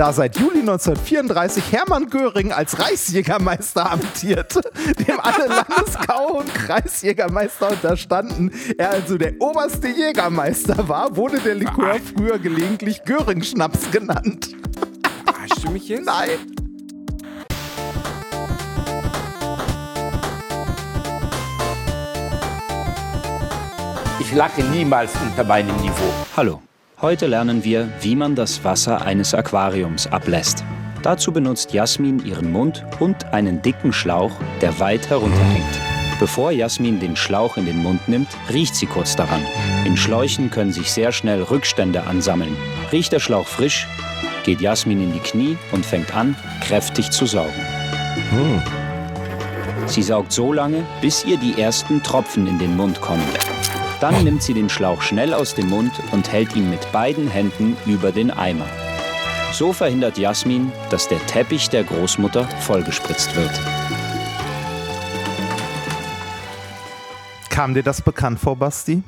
da seit Juli 1934 Hermann Göring als Reichsjägermeister amtiert, dem alle Landesgau- und Kreisjägermeister unterstanden, er also der oberste Jägermeister war, wurde der Likör früher gelegentlich Göring-Schnaps genannt. Verarschst du mich jetzt? Nein. Ich lacke niemals unter meinem Niveau. Hallo, heute lernen wir, wie man das Wasser eines Aquariums ablässt. Dazu benutzt Jasmin ihren Mund und einen dicken Schlauch, der weit herunterhängt. Bevor Jasmin den Schlauch in den Mund nimmt, riecht sie kurz daran. In Schläuchen können sich sehr schnell Rückstände ansammeln. Riecht der Schlauch frisch, geht Jasmin in die Knie und fängt an, kräftig zu saugen. Sie saugt so lange, bis ihr die ersten Tropfen in den Mund kommen. Dann nimmt sie den Schlauch schnell aus dem Mund und hält ihn mit beiden Händen über den Eimer. So verhindert Jasmin, dass der Teppich der Großmutter vollgespritzt wird. Kam dir das bekannt vor, Basti?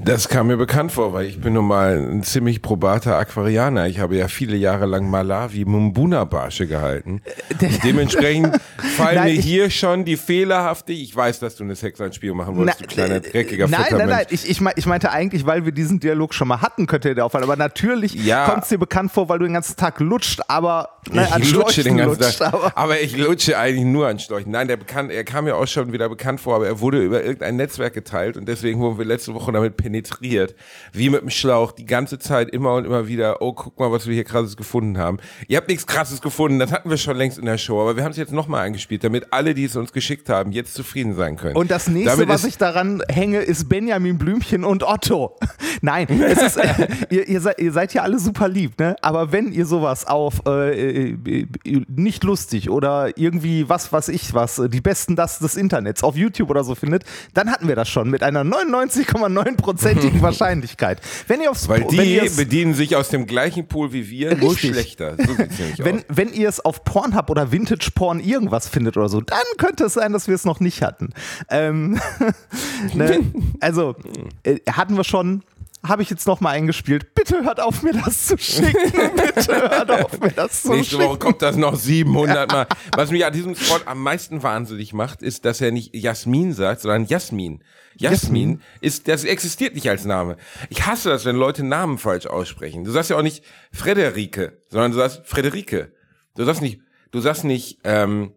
Das kam mir bekannt vor, weil ich bin nun mal ein ziemlich probater Aquarianer. Ich habe ja viele Jahre lang Malawi Mumbuna Barsche gehalten. Und dementsprechend fallen Nein, mir hier schon die fehlerhafte, ich weiß, dass du eine Sexanspielung machen wolltest, Na, du kleiner äh, dreckiger Nein, nein, nein. Ich, ich, mein, ich meinte eigentlich, weil wir diesen Dialog schon mal hatten, könnte der auffallen. Aber natürlich Ja. kommt es dir bekannt vor, weil du den ganzen Tag lutscht, aber ne, an ich lutsche den ganzen lutscht, Tag. aber Aber ich lutsche eigentlich nur an Schläuchen. Nein, der bekannt, er kam mir auch schon wieder bekannt vor, aber er wurde über irgendein Netzwerk geteilt und deswegen wurden wir letzte Woche damit penetriert. Wie mit dem Schlauch, die ganze Zeit immer und immer wieder, oh, guck mal, was wir hier krasses gefunden haben. Ihr habt nichts krasses gefunden, das hatten wir schon längst in der Show, aber wir haben es jetzt nochmal eingespielt, damit alle, die es uns geschickt haben, jetzt zufrieden sein können. Und das nächste, Damit was ich daran hänge, ist Benjamin Blümchen und Otto. Nein, es ist, äh, ihr, ihr, seid, ihr seid ja alle super lieb, ne? Aber wenn ihr sowas auf äh, äh, äh, nicht lustig oder irgendwie was, was ich was, die besten das des Internets auf YouTube oder so findet, dann hatten wir das schon mit einer 99,9%igen Wahrscheinlichkeit. Wenn ihr aufs weil ihr die bedienen sich aus dem gleichen Pool wie wir, nur Richtig. schlechter. So wenn, wenn ihr es auf Pornhub oder Vintage Porn irgendwas findet oder so, dann könnte es sein, dass wir es noch nicht hatten. Ähm, ne? Also, äh, hatten wir schon. Habe ich jetzt noch mal eingespielt. Bitte hört auf, mir das zu schicken. Bitte hört auf, mir das zu Nächste schicken. Woche kommt das noch 700 Mal. Was mich an diesem Spot am meisten wahnsinnig macht, ist, dass er nicht Jasmin sagt, sondern Jasmin. Jasmin ist, das existiert nicht als Name. Ich hasse das, wenn Leute Namen falsch aussprechen. Du sagst ja auch nicht Frederike, sondern du sagst Frederike. Du sagst nicht, du sagst nicht, ähm,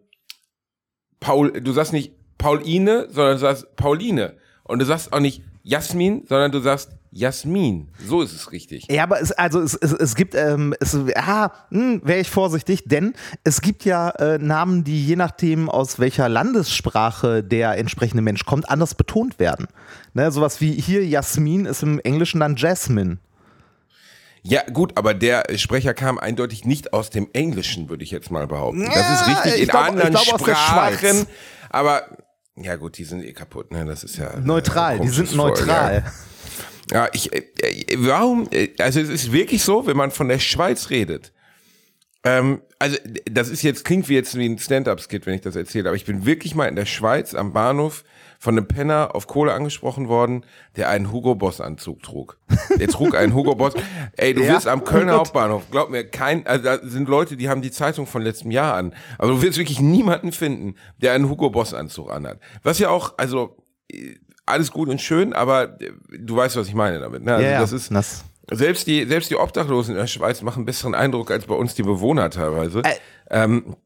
Paul, du sagst nicht Pauline, sondern du sagst Pauline. Und du sagst auch nicht Jasmin, sondern du sagst Jasmin. So ist es richtig. Ja, aber es, also es, es, es gibt, ähm, es, ja, wäre ich vorsichtig, denn es gibt ja äh, Namen, die je nachdem, aus welcher Landessprache der entsprechende Mensch kommt, anders betont werden. Ne, sowas wie hier Jasmin ist im Englischen dann Jasmine. Ja, gut, aber der Sprecher kam eindeutig nicht aus dem Englischen, würde ich jetzt mal behaupten. das Ja, ist richtig ich in glaub- anderen glaub Sprachen. Aber ja gut, die sind eh kaputt, ne? Das ist ja Neutral, äh, die sind neutral. Ja, ja ich, äh, äh, warum? äh, Also es ist wirklich so, wenn man von der Schweiz redet. Ähm, also das ist jetzt klingt wie jetzt wie ein Stand-up-Skit, wenn ich das erzähle, aber ich bin wirklich mal in der Schweiz am Bahnhof von einem Penner auf Kohle angesprochen worden, der einen Hugo Boss Anzug trug. Der trug einen Hugo Boss. Ey, du Ja, wirst am Kölner oh. Hauptbahnhof, glaub mir, kein, also da sind Leute, die haben die Zeitung von letztem Jahr an, aber du wirst wirklich niemanden finden, der einen Hugo Boss Anzug anhat. Was ja auch, also äh, alles gut und schön, aber äh, du weißt, was ich meine damit. Ne? Also ja, das ist das. selbst die, selbst die Obdachlosen in der Schweiz machen einen besseren Eindruck als bei uns die Bewohner teilweise. Äh, ähm,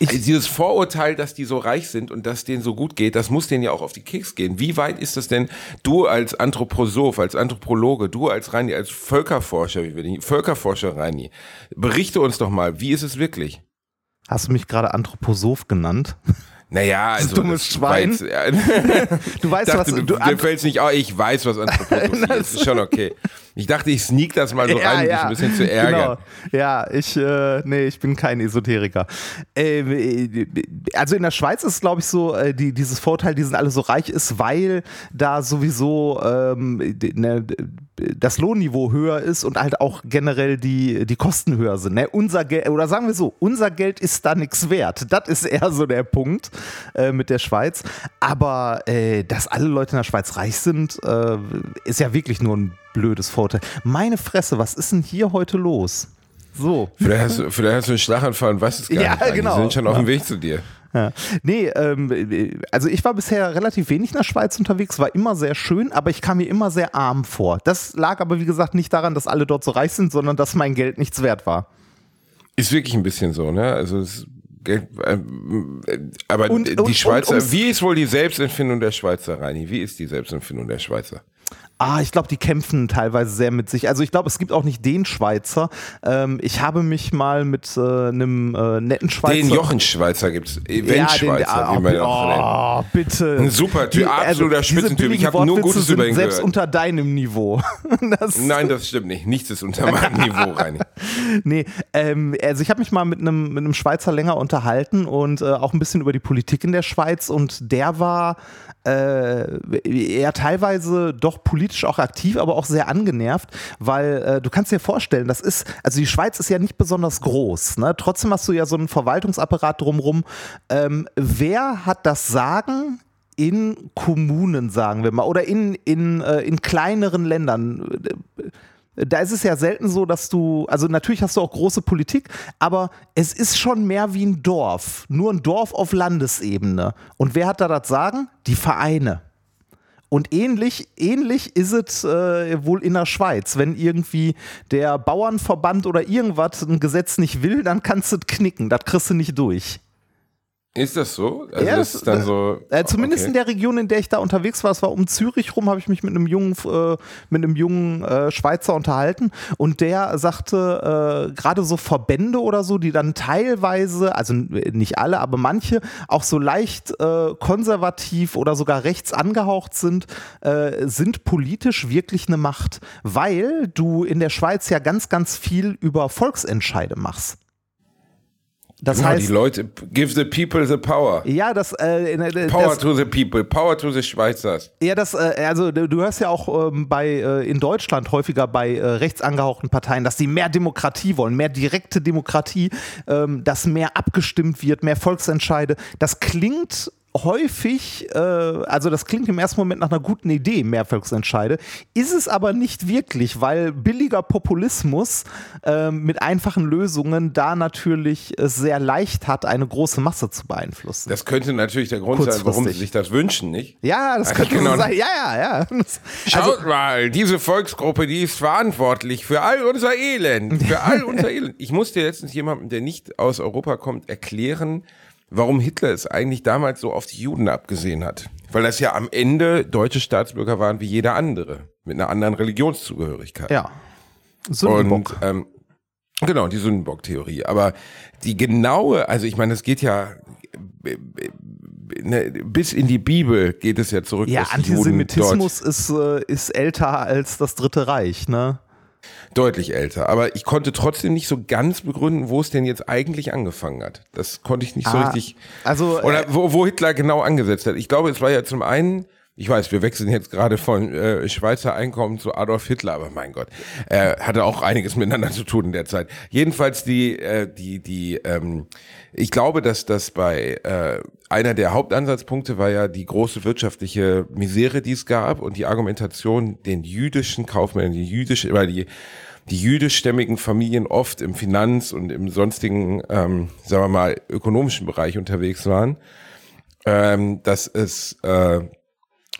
ich- dieses Vorurteil, dass die so reich sind und dass denen so gut geht, das muss denen ja auch auf die Keks gehen. Wie weit ist das denn, du als Anthroposoph, als Anthropologe, du als Reini, als Völkerforscher, wie wir den, Völkerforscher Reini, berichte uns doch mal, wie ist es wirklich? Hast du mich gerade Anthroposoph genannt? Naja, also. dummes Schwein. jetzt- ja, Du weißt, dachte, was du, du dir fällt's nicht auf, ich weiß, was Anthroposophie ist. Ist schon okay. Ich dachte, ich sneak das mal so rein, um dich ein bisschen zu ärgern. Genau. Ja, ich, äh, nee, ich bin kein Esoteriker. Ähm, äh, also in der Schweiz ist, glaube ich, so, äh, die, dieses Vorteil, die sind alle so reich ist, weil da sowieso ähm, ne, das Lohnniveau höher ist und halt auch generell die, die Kosten höher sind. Ne? Unser Geld, oder sagen wir so, unser Geld ist da nichts wert. Das ist eher so der Punkt äh, mit der Schweiz. Aber äh, dass alle Leute in der Schweiz reich sind, äh, ist ja wirklich nur ein blödes Vorteil. Meine Fresse, was ist denn hier heute los? So. Vielleicht hast, du, vielleicht hast du einen Schlaganfall und weißt es gar Ja, nicht. genau. Die sind schon auf dem. Weg zu dir. Ja. Nee, ähm, also ich war bisher relativ wenig in der Schweiz unterwegs, war immer sehr schön, aber ich kam mir immer sehr arm vor. Das lag aber, wie gesagt, nicht daran, dass alle dort so reich sind, sondern dass mein Geld nichts wert war. Ist wirklich ein bisschen so, ne? Also es ähm, äh, aber Und- die und- Schweizer, und wie ist wohl die Selbstempfindung der Schweizer, Reini? Wie ist die Selbstempfindung der Schweizer? Ah, ich glaube, die kämpfen teilweise sehr mit sich. Also ich glaube, es gibt auch nicht den Schweizer. Ähm, ich habe mich mal mit äh, einem äh, netten Schweizer... Den Jochen Schweizer gibt's, Event-Schweizer, ah, wie man ja auch nennt. oh, bitte. Ein super Typ, absoluter diese Spitzentyp. Ich billigen hab nur Gutes über ihn selbst gehört. unter deinem Niveau. Das, Nein, das stimmt nicht. Nichts ist unter meinem Niveau, Reini. Nee, ähm, also ich habe mich mal mit einem, mit einem Schweizer länger unterhalten und äh, auch ein bisschen über die Politik in der Schweiz und der war äh, eher teilweise doch politisch auch aktiv, aber auch sehr angenervt, weil äh, du kannst dir vorstellen, das ist, also die Schweiz ist ja nicht besonders groß, ne? trotzdem hast du ja so einen Verwaltungsapparat drumrum. Ähm, wer hat das Sagen in Kommunen, sagen wir mal, oder in, in, äh, in kleineren Ländern? Da ist es ja selten so, dass du, also natürlich hast du auch große Politik, aber es ist schon mehr wie ein Dorf, nur ein Dorf auf Landesebene. Und wer hat da das Sagen? Die Vereine. Und ähnlich, ähnlich ist es äh, wohl in der Schweiz. Wenn irgendwie der Bauernverband oder irgendwas ein Gesetz nicht will, dann kannst du es knicken. Das kriegst du nicht durch. Ist das so? Also Ja, das ist dann so. Äh, zumindest okay. in der Region, in der ich da unterwegs war, es war um Zürich rum, habe ich mich mit einem jungen, äh, mit einem jungen äh, Schweizer unterhalten und der sagte, äh, gerade so Verbände oder so, die dann teilweise, also n- nicht alle, aber manche auch so leicht äh, konservativ oder sogar rechts angehaucht sind, äh, sind politisch wirklich eine Macht, weil du in der Schweiz ja ganz, ganz viel über Volksentscheide machst. Das Genau, heißt, die Leute, give the people the power. ja, das, äh, das Power to the people, power to the Schweizers. Ja, das, äh, also du du hörst ja auch ähm, bei äh, in Deutschland häufiger bei äh, rechts angehauchten Parteien, dass sie mehr Demokratie wollen, mehr direkte Demokratie, ähm, dass mehr abgestimmt wird, mehr Volksentscheide. Das klingt häufig, äh, also das klingt im ersten Moment nach einer guten Idee, mehr Volksentscheide, ist es aber nicht wirklich, weil billiger Populismus ähm, mit einfachen Lösungen da natürlich es sehr leicht hat, eine große Masse zu beeinflussen. Das könnte natürlich der Grund sein, warum sie sich das wünschen, nicht? ja, das Also könnte genau. sein. Ja, ja, ja. Schaut mal, diese Volksgruppe, die ist verantwortlich für all unser Elend. Für all unser Elend. Ich musste letztens jemandem, der nicht aus Europa kommt, erklären, warum Hitler es eigentlich damals so auf die Juden abgesehen hat. Weil das ja am Ende deutsche Staatsbürger waren wie jeder andere. Mit einer anderen Religionszugehörigkeit. Ja. Sündenbock. Und ähm, genau, die Sündenbock-Theorie. Aber die genaue, also ich meine, es geht ja äh, äh, ne, bis in die Bibel geht es ja zurück. ja, dass die Juden Antisemitismus ist, äh, ist älter als das Dritte Reich, ne? Deutlich älter. Aber ich konnte trotzdem nicht so ganz begründen, wo es denn jetzt eigentlich angefangen hat. Das konnte ich nicht so Ah, richtig. also, Oder wo, wo Hitler genau angesetzt hat. Ich glaube, es war ja zum einen. Ich weiß, wir wechseln jetzt gerade von äh, Schweizer Einkommen zu Adolf Hitler, aber mein Gott, er hatte auch einiges miteinander zu tun in der Zeit. Jedenfalls die, äh, die, die, ähm, ich glaube, dass das bei äh, einer der Hauptansatzpunkte war ja die große wirtschaftliche Misere, die es gab und die Argumentation, den jüdischen Kaufmännern, die jüdische, weil die die jüdischstämmigen Familien oft im Finanz- und im sonstigen, ähm, sagen wir mal, ökonomischen Bereich unterwegs waren, ähm, dass es äh,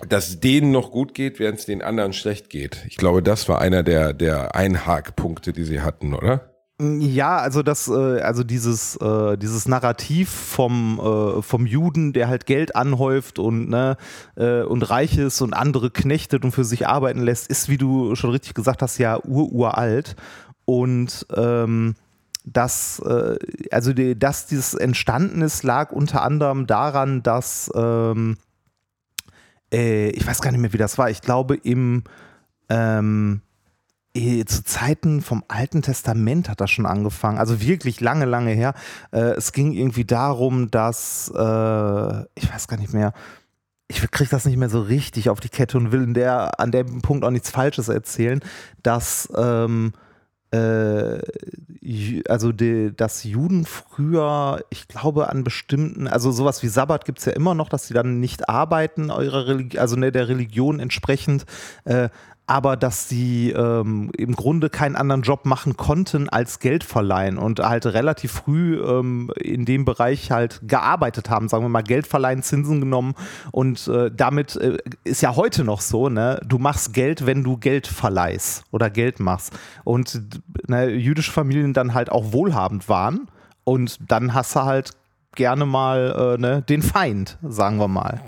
dass denen noch gut geht, während es den anderen schlecht geht. Ich glaube, das war einer der, der Einhakpunkte, die sie hatten, oder? Ja, also das, äh, also dieses, äh, dieses Narrativ vom, äh, vom Juden, der halt Geld anhäuft und, ne, und reich ist und andere knechtet und für sich arbeiten lässt, ist, wie du schon richtig gesagt hast, ja ururalt. Und ähm, dass, äh, also die, dass dieses entstanden ist, lag unter anderem daran, dass ähm, äh, ich weiß gar nicht mehr, wie das war. Ich glaube, im ähm, zu Zeiten vom Alten Testament hat das schon angefangen. Also wirklich lange, lange her. Äh, es ging irgendwie darum, dass, äh, ich weiß gar nicht mehr, ich kriege das nicht mehr so richtig auf die Kette und will der, an dem Punkt auch nichts Falsches erzählen, dass ähm, äh, also die, dass Juden früher, ich glaube an bestimmten, also sowas wie Sabbat gibt es ja immer noch, dass sie dann nicht arbeiten, eurer Religi also ne, der Religion entsprechend, äh, aber dass sie ähm, im Grunde keinen anderen Job machen konnten als Geld verleihen und halt relativ früh ähm, in dem Bereich halt gearbeitet haben, sagen wir mal Geld verleihen, Zinsen genommen und äh, damit äh, ist ja heute noch so, ne, du machst Geld, wenn du Geld verleihst oder Geld machst und ne, jüdische Familien dann halt auch wohlhabend waren und dann hast du halt gerne mal äh, ne, den Feind, sagen wir mal.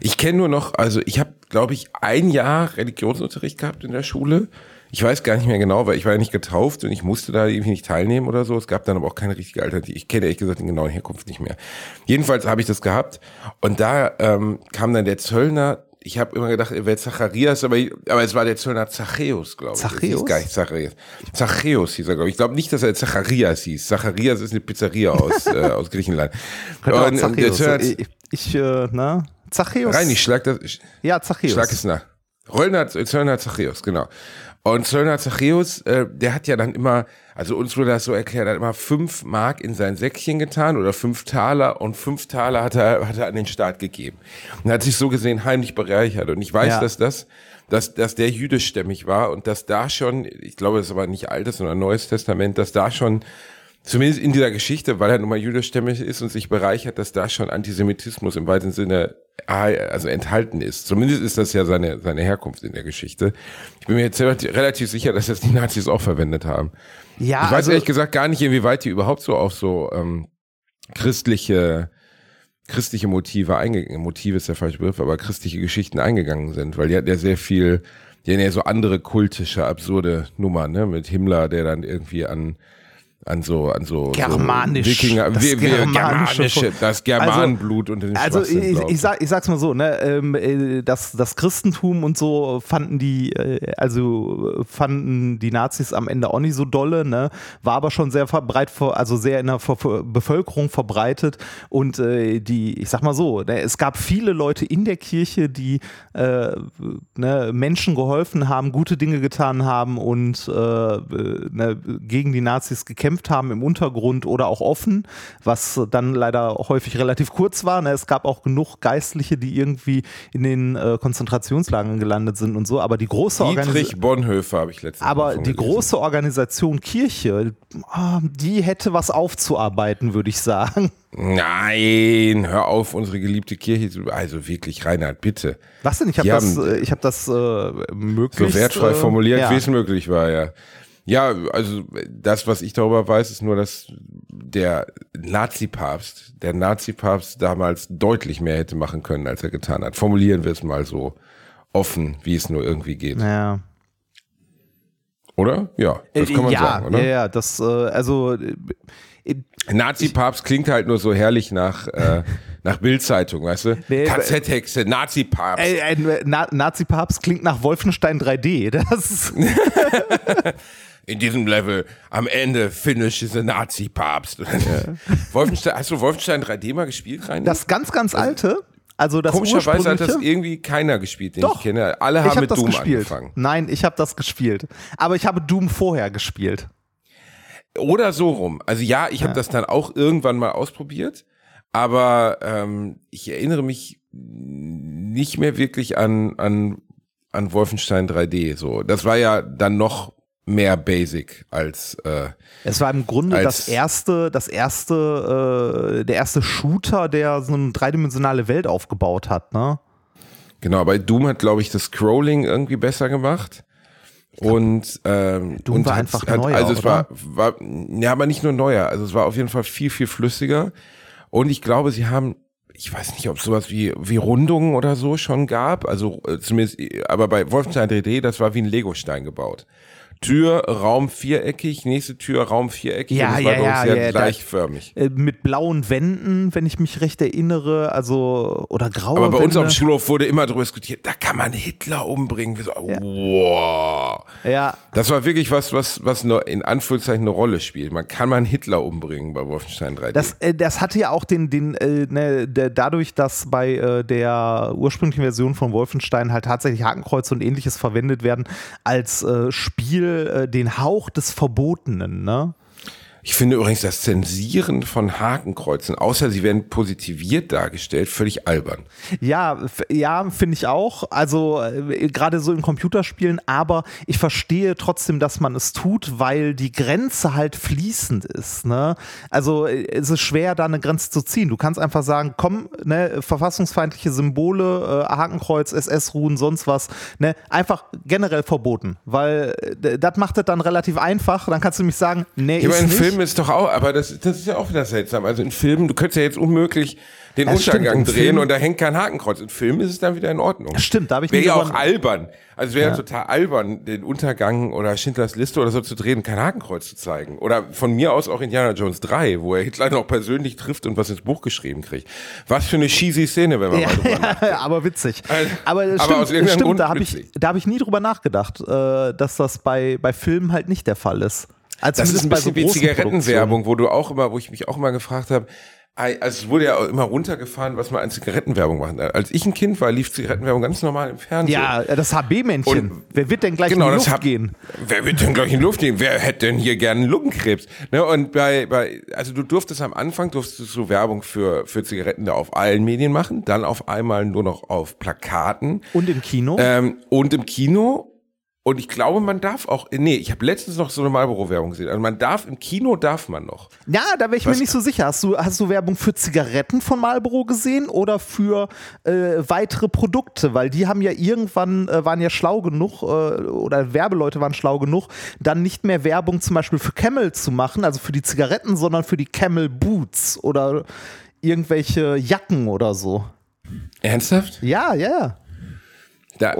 Ich kenne nur noch, also ich habe, glaube ich, ein Jahr Religionsunterricht gehabt in der Schule. Ich weiß gar nicht mehr genau, weil ich war ja nicht getauft und ich musste da irgendwie nicht teilnehmen oder so. Es gab dann aber auch keine richtige Alternative. Ich kenne ehrlich gesagt den genauen Herkunft nicht mehr. Jedenfalls habe ich das gehabt und da ähm, kam dann der Zöllner ich habe immer gedacht, er wäre Zacharias, aber, aber es war der Zöllner Zachäus, glaube ich. Zachäus? gar nicht Zacharias. Zachäus hieß er, glaube ich. Ich glaube nicht, dass er Zacharias hieß. Zacharias ist eine Pizzeria aus, äh, aus Griechenland. Genau, und, und der Zöllner, ich, ich äh, na, Zachäus. Rein, ich schlag das. Ja, Zachäus. Schlag es nach. Röllner, Zöllner Zachäus, genau. Und Zöllner Zachäus, äh, der hat ja dann immer, also uns wurde das so erklärt, hat immer fünf Mark in sein Säckchen getan oder fünf Taler und fünf Taler hat er, hat er an den Staat gegeben. Und hat sich so gesehen heimlich bereichert. Und ich weiß, ja. dass das, dass, dass der jüdischstämmig war und dass da schon, ich glaube, das ist aber nicht altes, sondern neues Testament, dass da schon zumindest in dieser Geschichte, weil er nun mal jüdischstämmig ist und sich bereichert, dass da schon Antisemitismus im weiten Sinne also enthalten ist. Zumindest ist das ja seine, seine Herkunft in der Geschichte. Ich bin mir jetzt relativ sicher, dass das die Nazis auch verwendet haben. Ja, ich weiß also, ehrlich gesagt gar nicht, inwieweit die überhaupt so auf so ähm, christliche christliche Motive eingegangen, Motive ist der falsche Begriff, aber christliche Geschichten eingegangen sind, weil die hat ja sehr viel, die haben ja so andere kultische, absurde Nummern, ne, mit Himmler, der dann irgendwie an an so an so germanisch. So Wikinger, das, wir, wir, germanische, germanische, das Germanenblut also, und den Also ich, ich, sag, ich sag's mal so, ne, ähm, äh, das, das Christentum und so fanden die, äh, also fanden die Nazis am Ende auch nicht so dolle, ne, war aber schon sehr verbreitet, also sehr in der Bevölkerung verbreitet und äh, die, ich sag mal so, ne, es gab viele Leute in der Kirche, die äh, ne, Menschen geholfen haben, gute Dinge getan haben und ne, gegen die Nazis gekämpft gekämpft haben im Untergrund oder auch offen, was dann leider häufig relativ kurz war. Ne? Es gab auch genug Geistliche, die irgendwie in den äh, Konzentrationslagern gelandet sind und so. Aber die große Organisation. Bonhoeffer habe ich letztens Aber die große Organisation Kirche, ah, die hätte was aufzuarbeiten, würde ich sagen. Nein, hör auf, unsere geliebte Kirche. Also wirklich, Reinhard, bitte. Was denn? Ich habe das, äh, ich hab das äh, möglichst... So wertfrei äh, formuliert, ja. wie es möglich war, ja. Ja, also das, was ich darüber weiß, ist nur, dass der Nazi-Papst, der Nazi-Papst damals deutlich mehr hätte machen können, als er getan hat. Formulieren wir es mal so offen, wie es nur irgendwie geht. Ja. Oder? Ja, das kann man ja, sagen, oder? Ja, ja, das, äh, also äh, Nazi-Papst klingt halt nur so herrlich nach, äh, nach Bildzeitung, weißt du? Nee, KZ-Hexe, Nazi-Papst. Ein Na Nazi-Papst klingt nach Wolfenstein 3D. Das in diesem Level am Ende finish is a Nazi-Papst. Ja. Wolfenstein, hast du Wolfenstein 3D mal gespielt, rein? Das ganz, ganz alte. Also das Komischerweise hat das irgendwie keiner gespielt, den Doch, ich kenne. Alle haben hab mit Doom gespielt. angefangen. Nein, ich habe das gespielt. Aber ich habe Doom vorher gespielt. Oder so rum. Also ja, ich ja. habe das dann auch irgendwann mal ausprobiert, aber ähm, ich erinnere mich nicht mehr wirklich an, an, an Wolfenstein 3D. So, das war ja dann noch mehr basic als äh, es war im Grunde das erste das erste äh, der erste Shooter der so eine dreidimensionale Welt aufgebaut hat ne genau bei Doom hat glaube ich das Scrolling irgendwie besser gemacht und ähm, Doom und war einfach hat, neuer also es oder? war war ja aber nicht nur neuer also es war auf jeden Fall viel viel flüssiger und ich glaube sie haben ich weiß nicht, ob es sowas wie, wie Rundungen oder so schon gab. Also äh, zumindest, aber bei Wolfenstein 3D, das war wie ein Lego-Stein gebaut. Tür, Raum viereckig, nächste Tür, Raum viereckig. Ja, ja, war ja, sehr ja, gleichförmig. Da, äh, mit blauen Wänden, wenn ich mich recht erinnere, also oder graue Aber bei Wände. uns auf dem Schulhof wurde immer darüber diskutiert, da kann man Hitler umbringen. So, ja. Wow. Ja. Das war wirklich was, was, was nur in Anführungszeichen eine Rolle spielt. Man kann man Hitler umbringen bei Wolfenstein 3D. Das, äh, das hatte ja auch den, den äh, ne, der, dadurch, dass bei äh, der ursprünglichen Version von Wolfenstein halt tatsächlich Hakenkreuze und ähnliches verwendet werden, als äh, Spiel äh, den Hauch des Verbotenen, ne? Ich finde übrigens das Zensieren von Hakenkreuzen, außer sie werden positiviert dargestellt, völlig albern. Ja, ja, finde ich auch. Also äh, gerade so in Computerspielen, aber ich verstehe trotzdem, dass man es tut, weil die Grenze halt fließend ist. Ne? Also äh, es ist schwer, da eine Grenze zu ziehen. Du kannst einfach sagen, komm, ne, verfassungsfeindliche Symbole, äh, Hakenkreuz, SS-Ruhen, sonst was, ne, einfach generell verboten, weil äh, das macht es dann relativ einfach. Dann kannst du nämlich sagen, nee, aber ist nicht. Filmen ist doch auch, aber das, das ist ja auch wieder seltsam. Also in Filmen, du könntest ja jetzt unmöglich den stimmt, Untergang drehen Filmen- und da hängt kein Hakenkreuz. In Filmen ist es dann wieder in Ordnung. Stimmt, da habe ich Wäre ja auch albern. Also es wäre ja. total albern, den Untergang oder Schindlers Liste oder so zu drehen, kein Hakenkreuz zu zeigen. Oder von mir aus auch Indiana Jones 3, wo er Hitler noch persönlich trifft und was ins Buch geschrieben kriegt. Was für eine cheesy Szene, wenn man Ja, mal drüber nachdenkt. ja, aber witzig. Also, aber aber stimmt, aus irgendeinem stimmt Grund da habe ich, da hab ich nie drüber nachgedacht, äh, dass das bei, bei Filmen halt nicht der Fall ist. Also Das ist ein bei so bisschen wie Zigarettenwerbung, wo du auch immer, wo ich mich auch immer gefragt habe, ei, also es wurde ja auch immer runtergefahren, was man an Zigarettenwerbung machen. Als ich ein Kind war, lief Zigarettenwerbung ganz normal im Fernsehen. Ja, das HB-Männchen. Wer wird denn gleich genau, in die das Luft hab, gehen? Wer wird denn gleich in die Luft gehen? Wer hätte denn hier gerne Lungenkrebs? Ne, und bei, bei, also du durftest am Anfang, durftest du so Werbung für, für Zigaretten da auf allen Medien machen, dann auf einmal nur noch auf Plakaten Und im Kino? ähm, und im Kino. Und ich glaube, man darf auch, nee, ich habe letztens noch so eine Marlboro-Werbung gesehen. Also man darf, im Kino darf man noch. ja, da wäre ich was- mir nicht so sicher. Hast du, hast du Werbung für Zigaretten von Marlboro gesehen oder für äh, weitere Produkte? Weil die haben ja irgendwann, äh, waren ja schlau genug, äh, oder Werbeleute waren schlau genug, dann nicht mehr Werbung zum Beispiel für Camel zu machen, also für die Zigaretten, sondern für die Camel Boots oder irgendwelche Jacken oder so. Ernsthaft? Ja, ja, ja. Da,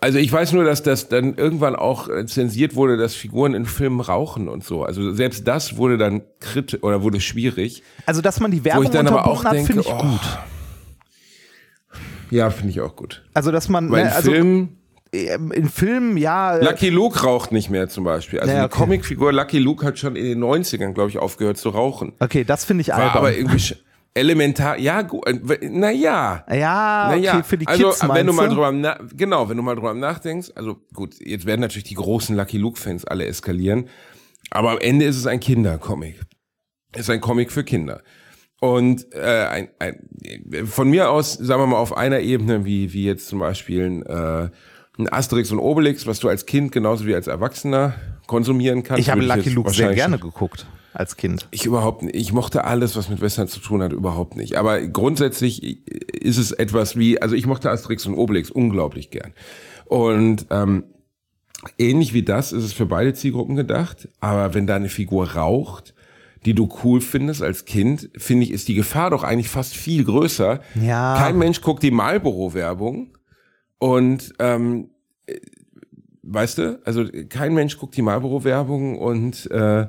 also ich weiß nur, dass das dann irgendwann auch äh, zensiert wurde, dass Figuren in Filmen rauchen und so. Also selbst das wurde dann kritisch oder wurde schwierig. Also, dass man die Wo Werbung ich dann aber auch unterbunden hat, finde ich oh, gut. Ja, finde ich auch gut. Also, dass man, Weil in ne, also Filmen, ähm, in Filmen, ja, äh, Lucky Luke raucht nicht mehr zum Beispiel. Also Ja, eine okay. Comicfigur Lucky Luke hat schon in den 90ern, glaube ich, aufgehört zu rauchen. okay, das finde ich War albern. aber irgendwie elementar, ja, gut, naja. ja, okay, Naja, für die also Kids wenn du mal drüber na genau, wenn du mal drüber nachdenkst, also gut, jetzt werden natürlich die großen Lucky Luke Fans alle eskalieren, aber am Ende ist es ein Kindercomic. Es ist ein Comic für Kinder. Und äh, ein, ein, von mir aus, sagen wir mal, auf einer Ebene, wie, wie jetzt zum Beispiel ein, äh, ein Asterix und Obelix, was du als Kind genauso wie als Erwachsener konsumieren kannst. Ich habe Lucky Luke sehr gerne geguckt als Kind. ich überhaupt nicht. Ich mochte alles, was mit Western zu tun hat, überhaupt nicht. Aber grundsätzlich ist es etwas wie, also ich mochte Asterix und Obelix unglaublich gern. Und ähm, ähnlich wie das ist es für beide Zielgruppen gedacht. Aber wenn da eine Figur raucht, die du cool findest als Kind, finde ich, ist die Gefahr doch eigentlich fast viel größer. Ja. Kein Mensch guckt die Marlboro-Werbung und ähm, äh, weißt du, also kein Mensch guckt die Marlboro-Werbung und äh,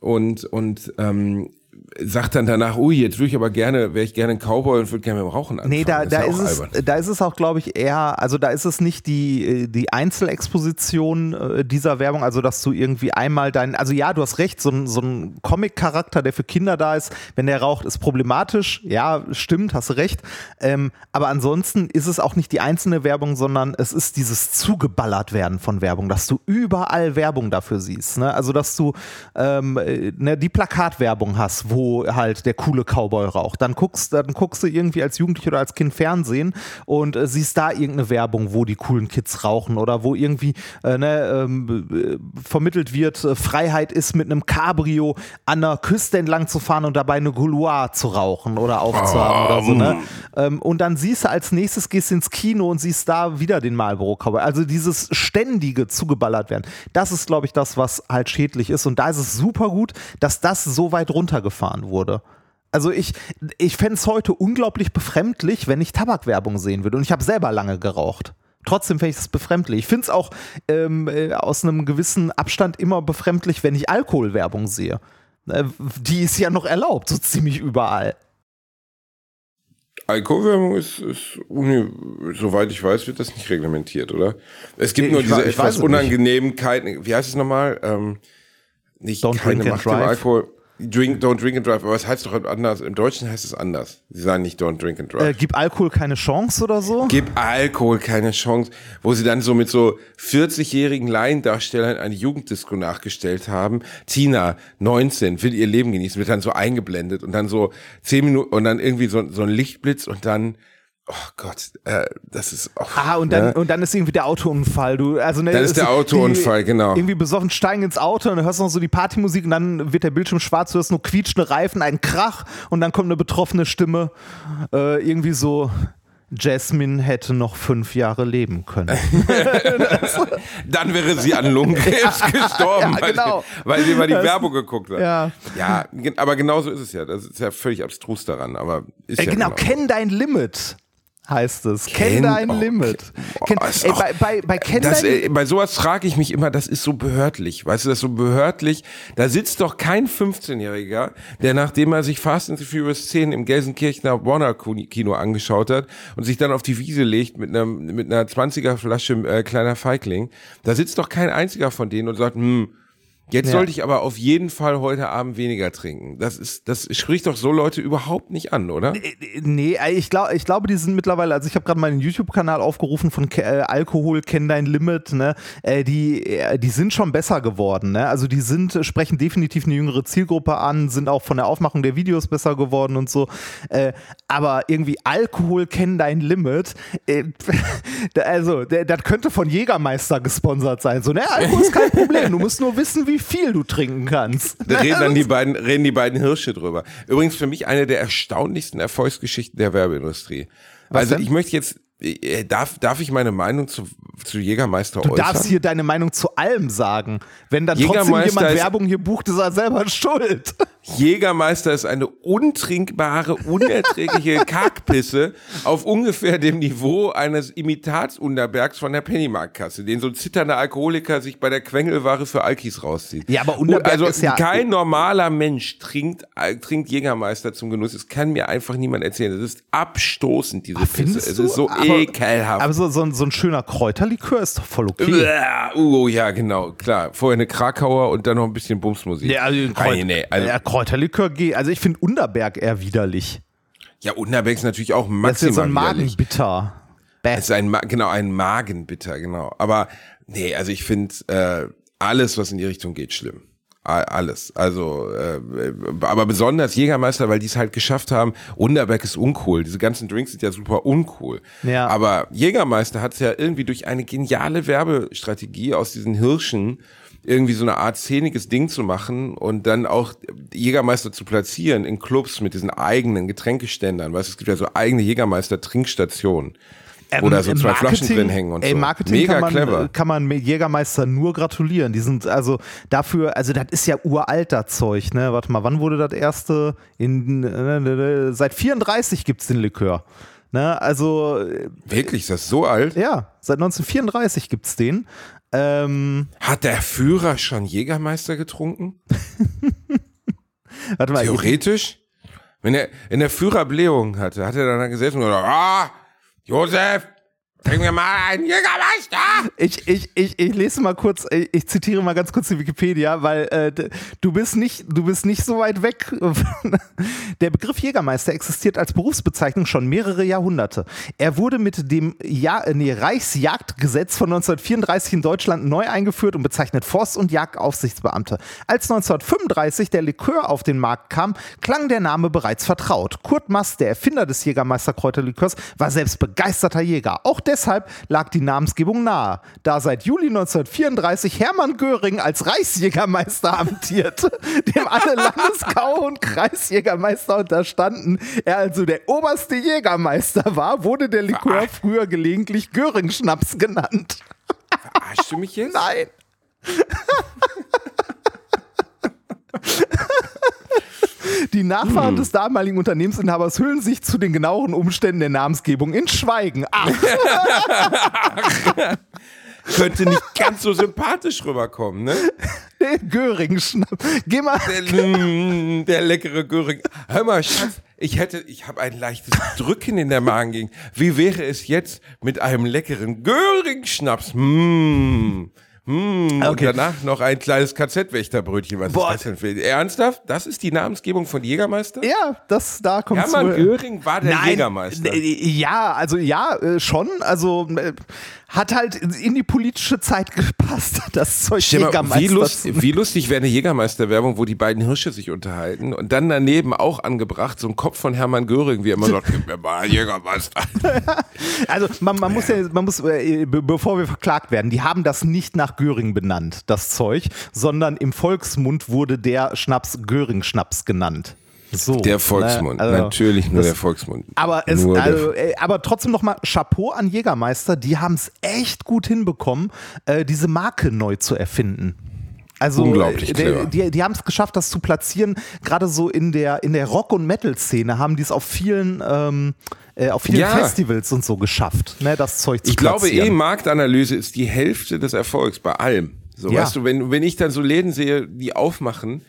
und und ähm, sagt dann danach, ui, jetzt würde ich aber gerne, wäre ich gerne ein Cowboy und würde gerne mit dem Rauchen anfangen. Nee, da, da, ist auch es, da ist es auch, glaube ich, eher, also da ist es nicht die, äh, die Einzelexposition äh, dieser Werbung, also dass du irgendwie einmal dein, also ja, du hast recht, so ein, so ein Comic-Charakter, der für Kinder da ist, wenn der raucht, ist problematisch. Ja, stimmt, hast du recht. Ähm, aber ansonsten ist es auch nicht die einzelne Werbung, sondern es ist dieses zugeballert werden von Werbung, dass du überall Werbung dafür siehst. Ne? Also, dass du ähm, äh, ne, die Plakatwerbung hast, wo halt der coole Cowboy raucht. Dann guckst, dann guckst du irgendwie als Jugendlicher oder als Kind Fernsehen und äh, siehst da irgendeine Werbung, wo die coolen Kids rauchen oder wo irgendwie äh, ne, ähm, äh, vermittelt wird, äh, Freiheit ist mit einem Cabrio an der Küste entlang zu fahren und dabei eine Gouloir zu rauchen oder aufzuhaben oder so. Ne? Ähm, und dann siehst du als nächstes, gehst ins Kino und siehst da wieder den Marlboro Cowboy. Also dieses ständige zugeballert werden, das ist, glaube ich, das, was halt schädlich ist. Und da ist es super gut, dass das so weit runtergefahren wurde. Also ich, ich fände es heute unglaublich befremdlich, wenn ich Tabakwerbung sehen würde. Und ich habe selber lange geraucht. Trotzdem fände ich es befremdlich. Ich finde es auch ähm, äh, aus einem gewissen Abstand immer befremdlich, wenn ich Alkoholwerbung sehe. Äh, die ist ja noch erlaubt, so ziemlich überall. Alkoholwerbung ist, ist soweit ich weiß, wird das nicht reglementiert, oder? Es gibt Ich nur diese etwas. Unangenehmkeiten, wie heißt es nochmal? Ähm, nicht Don't keine Macht im. Alkohol. Drink, don't drink and drive, aber es heißt doch anders. Im Deutschen heißt es anders. Sie sagen nicht don't drink and drive. Äh, gib Alkohol keine Chance oder so? Gib Alkohol keine Chance, wo sie dann so mit so 40-jährigen Laiendarstellern eine Jugenddisco nachgestellt haben. Tina, 19, will ihr Leben genießen, wird dann so eingeblendet und dann so 10 Minuten und dann irgendwie so, so ein Lichtblitz und dann Oh Gott, äh, das ist auch. Ah, und dann, ne? und dann ist irgendwie der Autounfall. Du, also, ne, dann ist der Autounfall, die, genau. Irgendwie besoffen steigen ins Auto und dann hörst du noch so die Partymusik und dann wird der Bildschirm schwarz, du hörst nur quietschende Reifen, ein Krach und dann kommt eine betroffene Stimme. Äh, irgendwie so. Jasmine hätte noch fünf Jahre leben können. Dann wäre sie an Lungenkrebs gestorben, ja, genau. weil, sie, weil sie mal die Werbung geguckt hat. Ja. ja, aber genau so ist es ja. Das ist ja völlig abstrus daran. Aber ist äh, ja genau, genau, kenn dein Limit heißt es. Kenn, Kenn dein oh, Limit. Kenn, ey, bei, bei, bei, Kenn das, dein, äh, bei sowas frage ich mich immer, das ist so behördlich. Weißt du, das ist so behördlich. Da sitzt doch kein 15-Jähriger, der nachdem er sich Fast and the Furious 10 im Gelsenkirchener Warner Kino angeschaut hat und sich dann auf die Wiese legt mit einer, mit einer 20er Flasche äh, kleiner Feigling, da sitzt doch kein einziger von denen und sagt, hm, Jetzt ja. sollte ich aber auf jeden Fall heute Abend weniger trinken. Das ist, das spricht doch so Leute überhaupt nicht an, oder? Nee, ich glaube, ich glaube, die sind mittlerweile, also ich habe gerade meinen YouTube-Kanal aufgerufen von äh, Alkohol, kenn dein Limit, ne? Äh, die, äh, die sind schon besser geworden, ne? Also die sind, sprechen definitiv eine jüngere Zielgruppe an, sind auch von der Aufmachung der Videos besser geworden und so. Äh, aber irgendwie Alkohol, kenn dein Limit, äh, also, das könnte von Jägermeister gesponsert sein. So, ne, Alkohol ist kein Problem, du musst nur wissen, wie viel du trinken kannst. Da reden dann die beiden, reden die beiden Hirsche drüber. Übrigens für mich eine der erstaunlichsten Erfolgsgeschichten der Werbeindustrie. Was also denn? ich möchte jetzt, darf, darf ich meine Meinung zu, zu Jägermeister du äußern? Du darfst hier deine Meinung zu allem sagen. Wenn dann trotzdem jemand Werbung hier bucht, ist er selber schuld. Jägermeister ist eine untrinkbare, unerträgliche Kackpisse auf ungefähr dem Niveau eines Imitatsunterbergs von der Pennymarktkasse, den so ein zitternder Alkoholiker sich bei der Quengelware für Alkis rauszieht. Ja, aber Unterberg also ist ja kein normaler Mensch trinkt, äh, trinkt Jägermeister zum Genuss. Das kann mir einfach niemand erzählen. Das ist abstoßend, diese Ach, Pisse. Es ist so aber, ekelhaft. Aber so, so, so, ein schöner Kräuterlikör ist doch voll okay. Uh, ja, genau, klar. Vorher eine Krakauer und dann noch ein bisschen Bumsmusik. Ja, also, Kräut, nee, also, ja, Kräuterlikör geht. Also ich finde Unterberg eher widerlich. Ja, Unterberg ist natürlich auch maximal Das ist so ein. Magenbitter. Es ist ein, genau, ein Magenbitter, genau. Aber nee, also ich finde äh, alles, was in die Richtung geht, schlimm. Alles. Also, äh, aber besonders Jägermeister, weil die es halt geschafft haben. Unterberg ist uncool. Diese ganzen Drinks sind ja super uncool. Ja. Aber Jägermeister hat es ja irgendwie durch eine geniale Werbestrategie aus diesen Hirschen irgendwie so eine Art szeniges Ding zu machen und dann auch Jägermeister zu platzieren in Clubs mit diesen eigenen Getränkeständern. Weißt du, es gibt ja so eigene Jägermeister-Trinkstationen. Ähm, Oder so zwei Flaschen drin hängen und ey, so. Marketing Mega kann man, clever. kann man Jägermeister nur gratulieren. Die sind also dafür, also das ist ja uralter Zeug, ne? Warte mal, wann wurde das erste? In, äh, seit 34 gibt's den Likör. Ne? Also. Wirklich, ist das so alt? Ja, seit 1934 gibt's den. Ähm, Hat der Führer schon Jägermeister getrunken? Warte mal. Theoretisch? Wenn er in der Führerblähung hatte, hat er dann gesessen und gesagt, ah, Josef, Trink mir mal einen Jägermeister! Ich, ich, ich, ich lese mal kurz, ich, zitiere mal ganz kurz die Wikipedia, weil äh, du, bist nicht, du bist nicht so weit weg. Der Begriff Jägermeister existiert als Berufsbezeichnung schon mehrere Jahrhunderte. Er wurde mit dem ja nee, Reichsjagdgesetz von 1934 in Deutschland neu eingeführt und bezeichnet Forst- und Jagdaufsichtsbeamte. Als 1935 der Likör auf den Markt kam, klang der Name bereits vertraut. Kurt Mast, der Erfinder des Jägermeister Kräuterlikörs, war selbst begeisterter Jäger. Auch deshalb lag die Namensgebung nahe, da seit Juli 1934 Hermann Göring als Reichsjägermeister amtierte, dem alle Landesgau- und Kreisjägermeister unterstanden. Er also der oberste Jägermeister war, wurde der Likör früher gelegentlich Göring-Schnaps genannt. Verarschst du mich jetzt? Nein. Die Nachfahren hm. des damaligen Unternehmensinhabers hüllen sich zu den genaueren Umständen der Namensgebung in Schweigen. Ach. Könnte nicht ganz so sympathisch rüberkommen, ne? Der Göring, schnapp. Geh mal. Der, mm, der, leckere Göring. Hör mal, Schatz, ich hätte, ich habe ein leichtes Drücken in der Magengegend. Wie wäre es jetzt mit einem leckeren Göring-Schnaps? Mmh. Hm, Okay. Und danach noch ein kleines KZ-Wächterbrötchen. Was Boah. ist das denn für Ernsthaft? Das ist die Namensgebung von Jägermeister? Ja, das, da kommt Hermann Göring war der Nein, Jägermeister. äh, Ja, also ja, äh, schon. Also äh, hat halt in die politische Zeit gepasst, das Zeug mal, Jägermeister. wie, lust, zu- wie lustig wäre eine Jägermeister-Werbung, wo die beiden Hirsche sich unterhalten und dann daneben auch angebracht so ein Kopf von Hermann Göring, wie er immer sagt, gib mir mal Jägermeister. Also man, man muss ja, man muss, be bevor wir verklagt werden, die haben das nicht nach Göring benannt, das Zeug, sondern im Volksmund wurde der Schnaps Göring-Schnaps genannt. So, Der Volksmund, ne? Also, natürlich nur das- der Volksmund. Aber, es, also, äh, aber trotzdem nochmal Chapeau an Jägermeister, die haben es echt gut hinbekommen, äh, diese Marke neu zu erfinden. Also Unglaublich clever. die, die haben es geschafft, das zu platzieren. Gerade so in der, in der Rock- und Metal-Szene haben die es auf vielen, ähm, äh, auf vielen Ja. Festivals und so geschafft, ne, das Zeug zu Ich glaube eh, platzieren. Marktanalyse ist die Hälfte des Erfolgs bei allem. So, Ja. weißt du, wenn, wenn ich dann so Läden sehe, die aufmachen,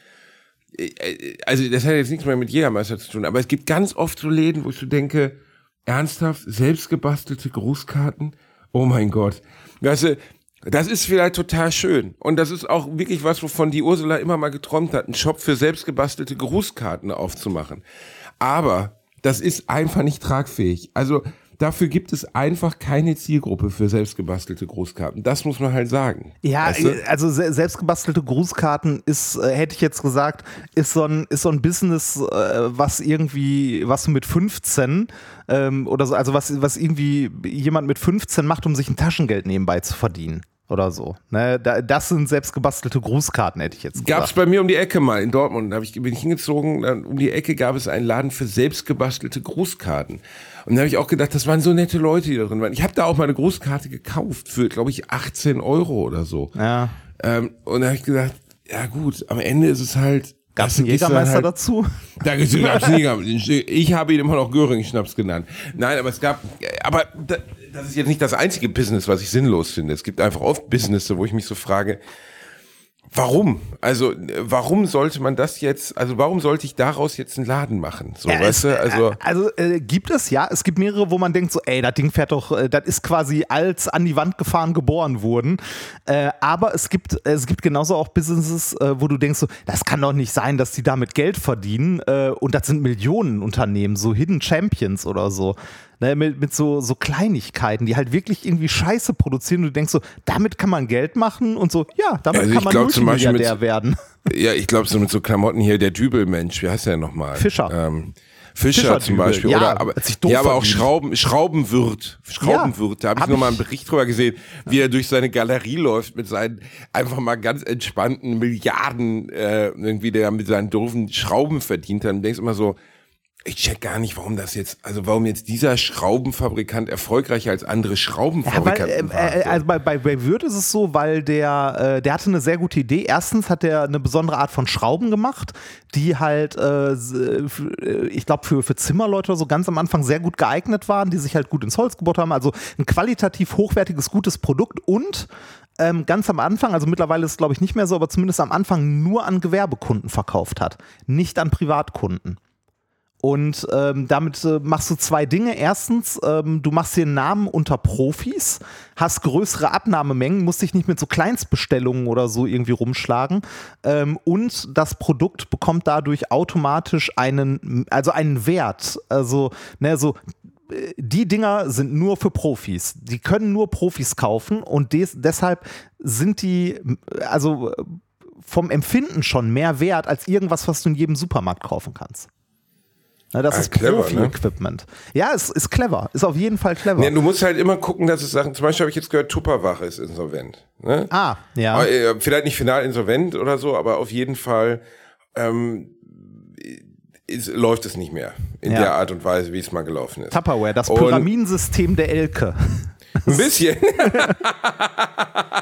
äh, äh, also das hat jetzt nichts mehr mit Jägermeister zu tun, aber es gibt ganz oft so Läden, wo ich so denke, ernsthaft, selbstgebastelte Grußkarten? Oh mein Gott. Weißt du, das ist vielleicht total schön. Und das ist auch wirklich was, wovon die Ursula immer mal geträumt hat, einen Shop für selbstgebastelte Grußkarten aufzumachen. Aber das ist einfach nicht tragfähig. Also dafür gibt es einfach keine Zielgruppe für selbstgebastelte Großkarten. Das muss man halt sagen. Ja, Weißt du? also se selbstgebastelte Grußkarten ist, äh, hätte ich jetzt gesagt, ist so ein, ist so ein Business, äh, was irgendwie, was du mit 15 ähm, oder so, also was, was irgendwie jemand mit 15 macht, um sich ein Taschengeld nebenbei zu verdienen. Oder so. Ne? Da, das sind selbstgebastelte Grußkarten, hätte ich jetzt Gab es gesagt. bei mir um die Ecke mal in Dortmund, da ich, bin ich hingezogen, dann um die Ecke gab es einen Laden für selbstgebastelte Grußkarten. Und da habe ich auch gedacht, das waren so nette Leute, die da drin waren. Ich habe da auch mal eine Grußkarte gekauft für, glaube ich, 18 Euro oder so. Ja. Ähm, und da habe ich gedacht, ja gut, am Ende ist es halt. Gab es das einen ist dann Jägermeister halt, dazu? Da gab's einen Jägermeister. Ich habe ihn immer noch Göring-Schnaps genannt. Nein, aber es gab, aber das ist jetzt nicht das einzige Business, was ich sinnlos finde. Es gibt einfach oft Business, wo ich mich so frage, Warum? Also, äh, warum sollte man das jetzt, also warum sollte ich daraus jetzt einen Laden machen? So, Ja, weißt du, also. äh, also äh, gibt es ja, es gibt mehrere, wo man denkt so, ey, das Ding fährt doch, äh, das ist quasi als an die Wand gefahren geboren wurden. Äh, aber es gibt, es gibt genauso auch Businesses, äh, wo du denkst so, das kann doch nicht sein, dass die damit Geld verdienen. Äh, und das sind Millionenunternehmen, so Hidden Champions oder so. Ne, mit, mit so, so Kleinigkeiten, die halt wirklich irgendwie Scheiße produzieren und du denkst so, damit kann man Geld machen und so, ja, damit Also kann ich man Beispiel mit- Multimilliardär werden. Ja, ich glaube, so mit so Klamotten hier, der Dübelmensch, wie heißt der nochmal? Fischer. Ähm, Fischer, Fischer zum Beispiel. ja, oder, aber, hat sich doof ja, aber auch. Schrauben, Schraubenwirt. Schraubenwirt. da habe ich hab noch mal einen ich- Bericht drüber gesehen, wie er durch seine Galerie läuft mit seinen einfach mal ganz entspannten Milliarden, äh, irgendwie, der mit seinen doofen Schrauben verdient hat. Und denkst immer so, ich check gar nicht, warum das jetzt, also warum jetzt dieser Schraubenfabrikant erfolgreicher als andere Ja, weil, Schraubenfabrikanten äh, war. äh, also bei, bei, bei Würth ist es so, weil der, äh, der hatte eine sehr gute Idee. Erstens hat er eine besondere Art von Schrauben gemacht, die halt, äh, äh, ich glaube, für, für Zimmerleute oder so ganz am Anfang sehr gut geeignet waren, die sich halt gut ins Holz gebohrt haben. Also ein qualitativ hochwertiges, gutes Produkt und ähm, ganz am Anfang, also mittlerweile ist es glaube ich nicht mehr so, aber zumindest am Anfang nur an Gewerbekunden verkauft hat, nicht an Privatkunden. Und ähm, damit äh, machst du zwei Dinge. Erstens, ähm, du machst den Namen unter Profis, hast größere Abnahmemengen, musst dich nicht mit so Kleinstbestellungen oder so irgendwie rumschlagen. Ähm, und das Produkt bekommt dadurch automatisch einen, also einen Wert. Also, ne, so die Dinger sind nur für Profis. Die können nur Profis kaufen und des, deshalb sind die, also vom Empfinden schon mehr wert als irgendwas, was du in jedem Supermarkt kaufen kannst. Na, das Ah, ist clever, ne? Profi-Equipment. Ja, es ist clever. Ist auf jeden Fall clever. Ja, du musst halt immer gucken, dass es Sachen, zum Beispiel habe ich jetzt gehört, Tupperware ist insolvent. Ne? ah, ja. Aber, äh, Vielleicht nicht final insolvent oder so, aber auf jeden Fall ähm, ist, läuft es nicht mehr in Ja. der Art und Weise, wie es mal gelaufen ist. Tupperware, das Pyramidensystem der Elke. Ein bisschen.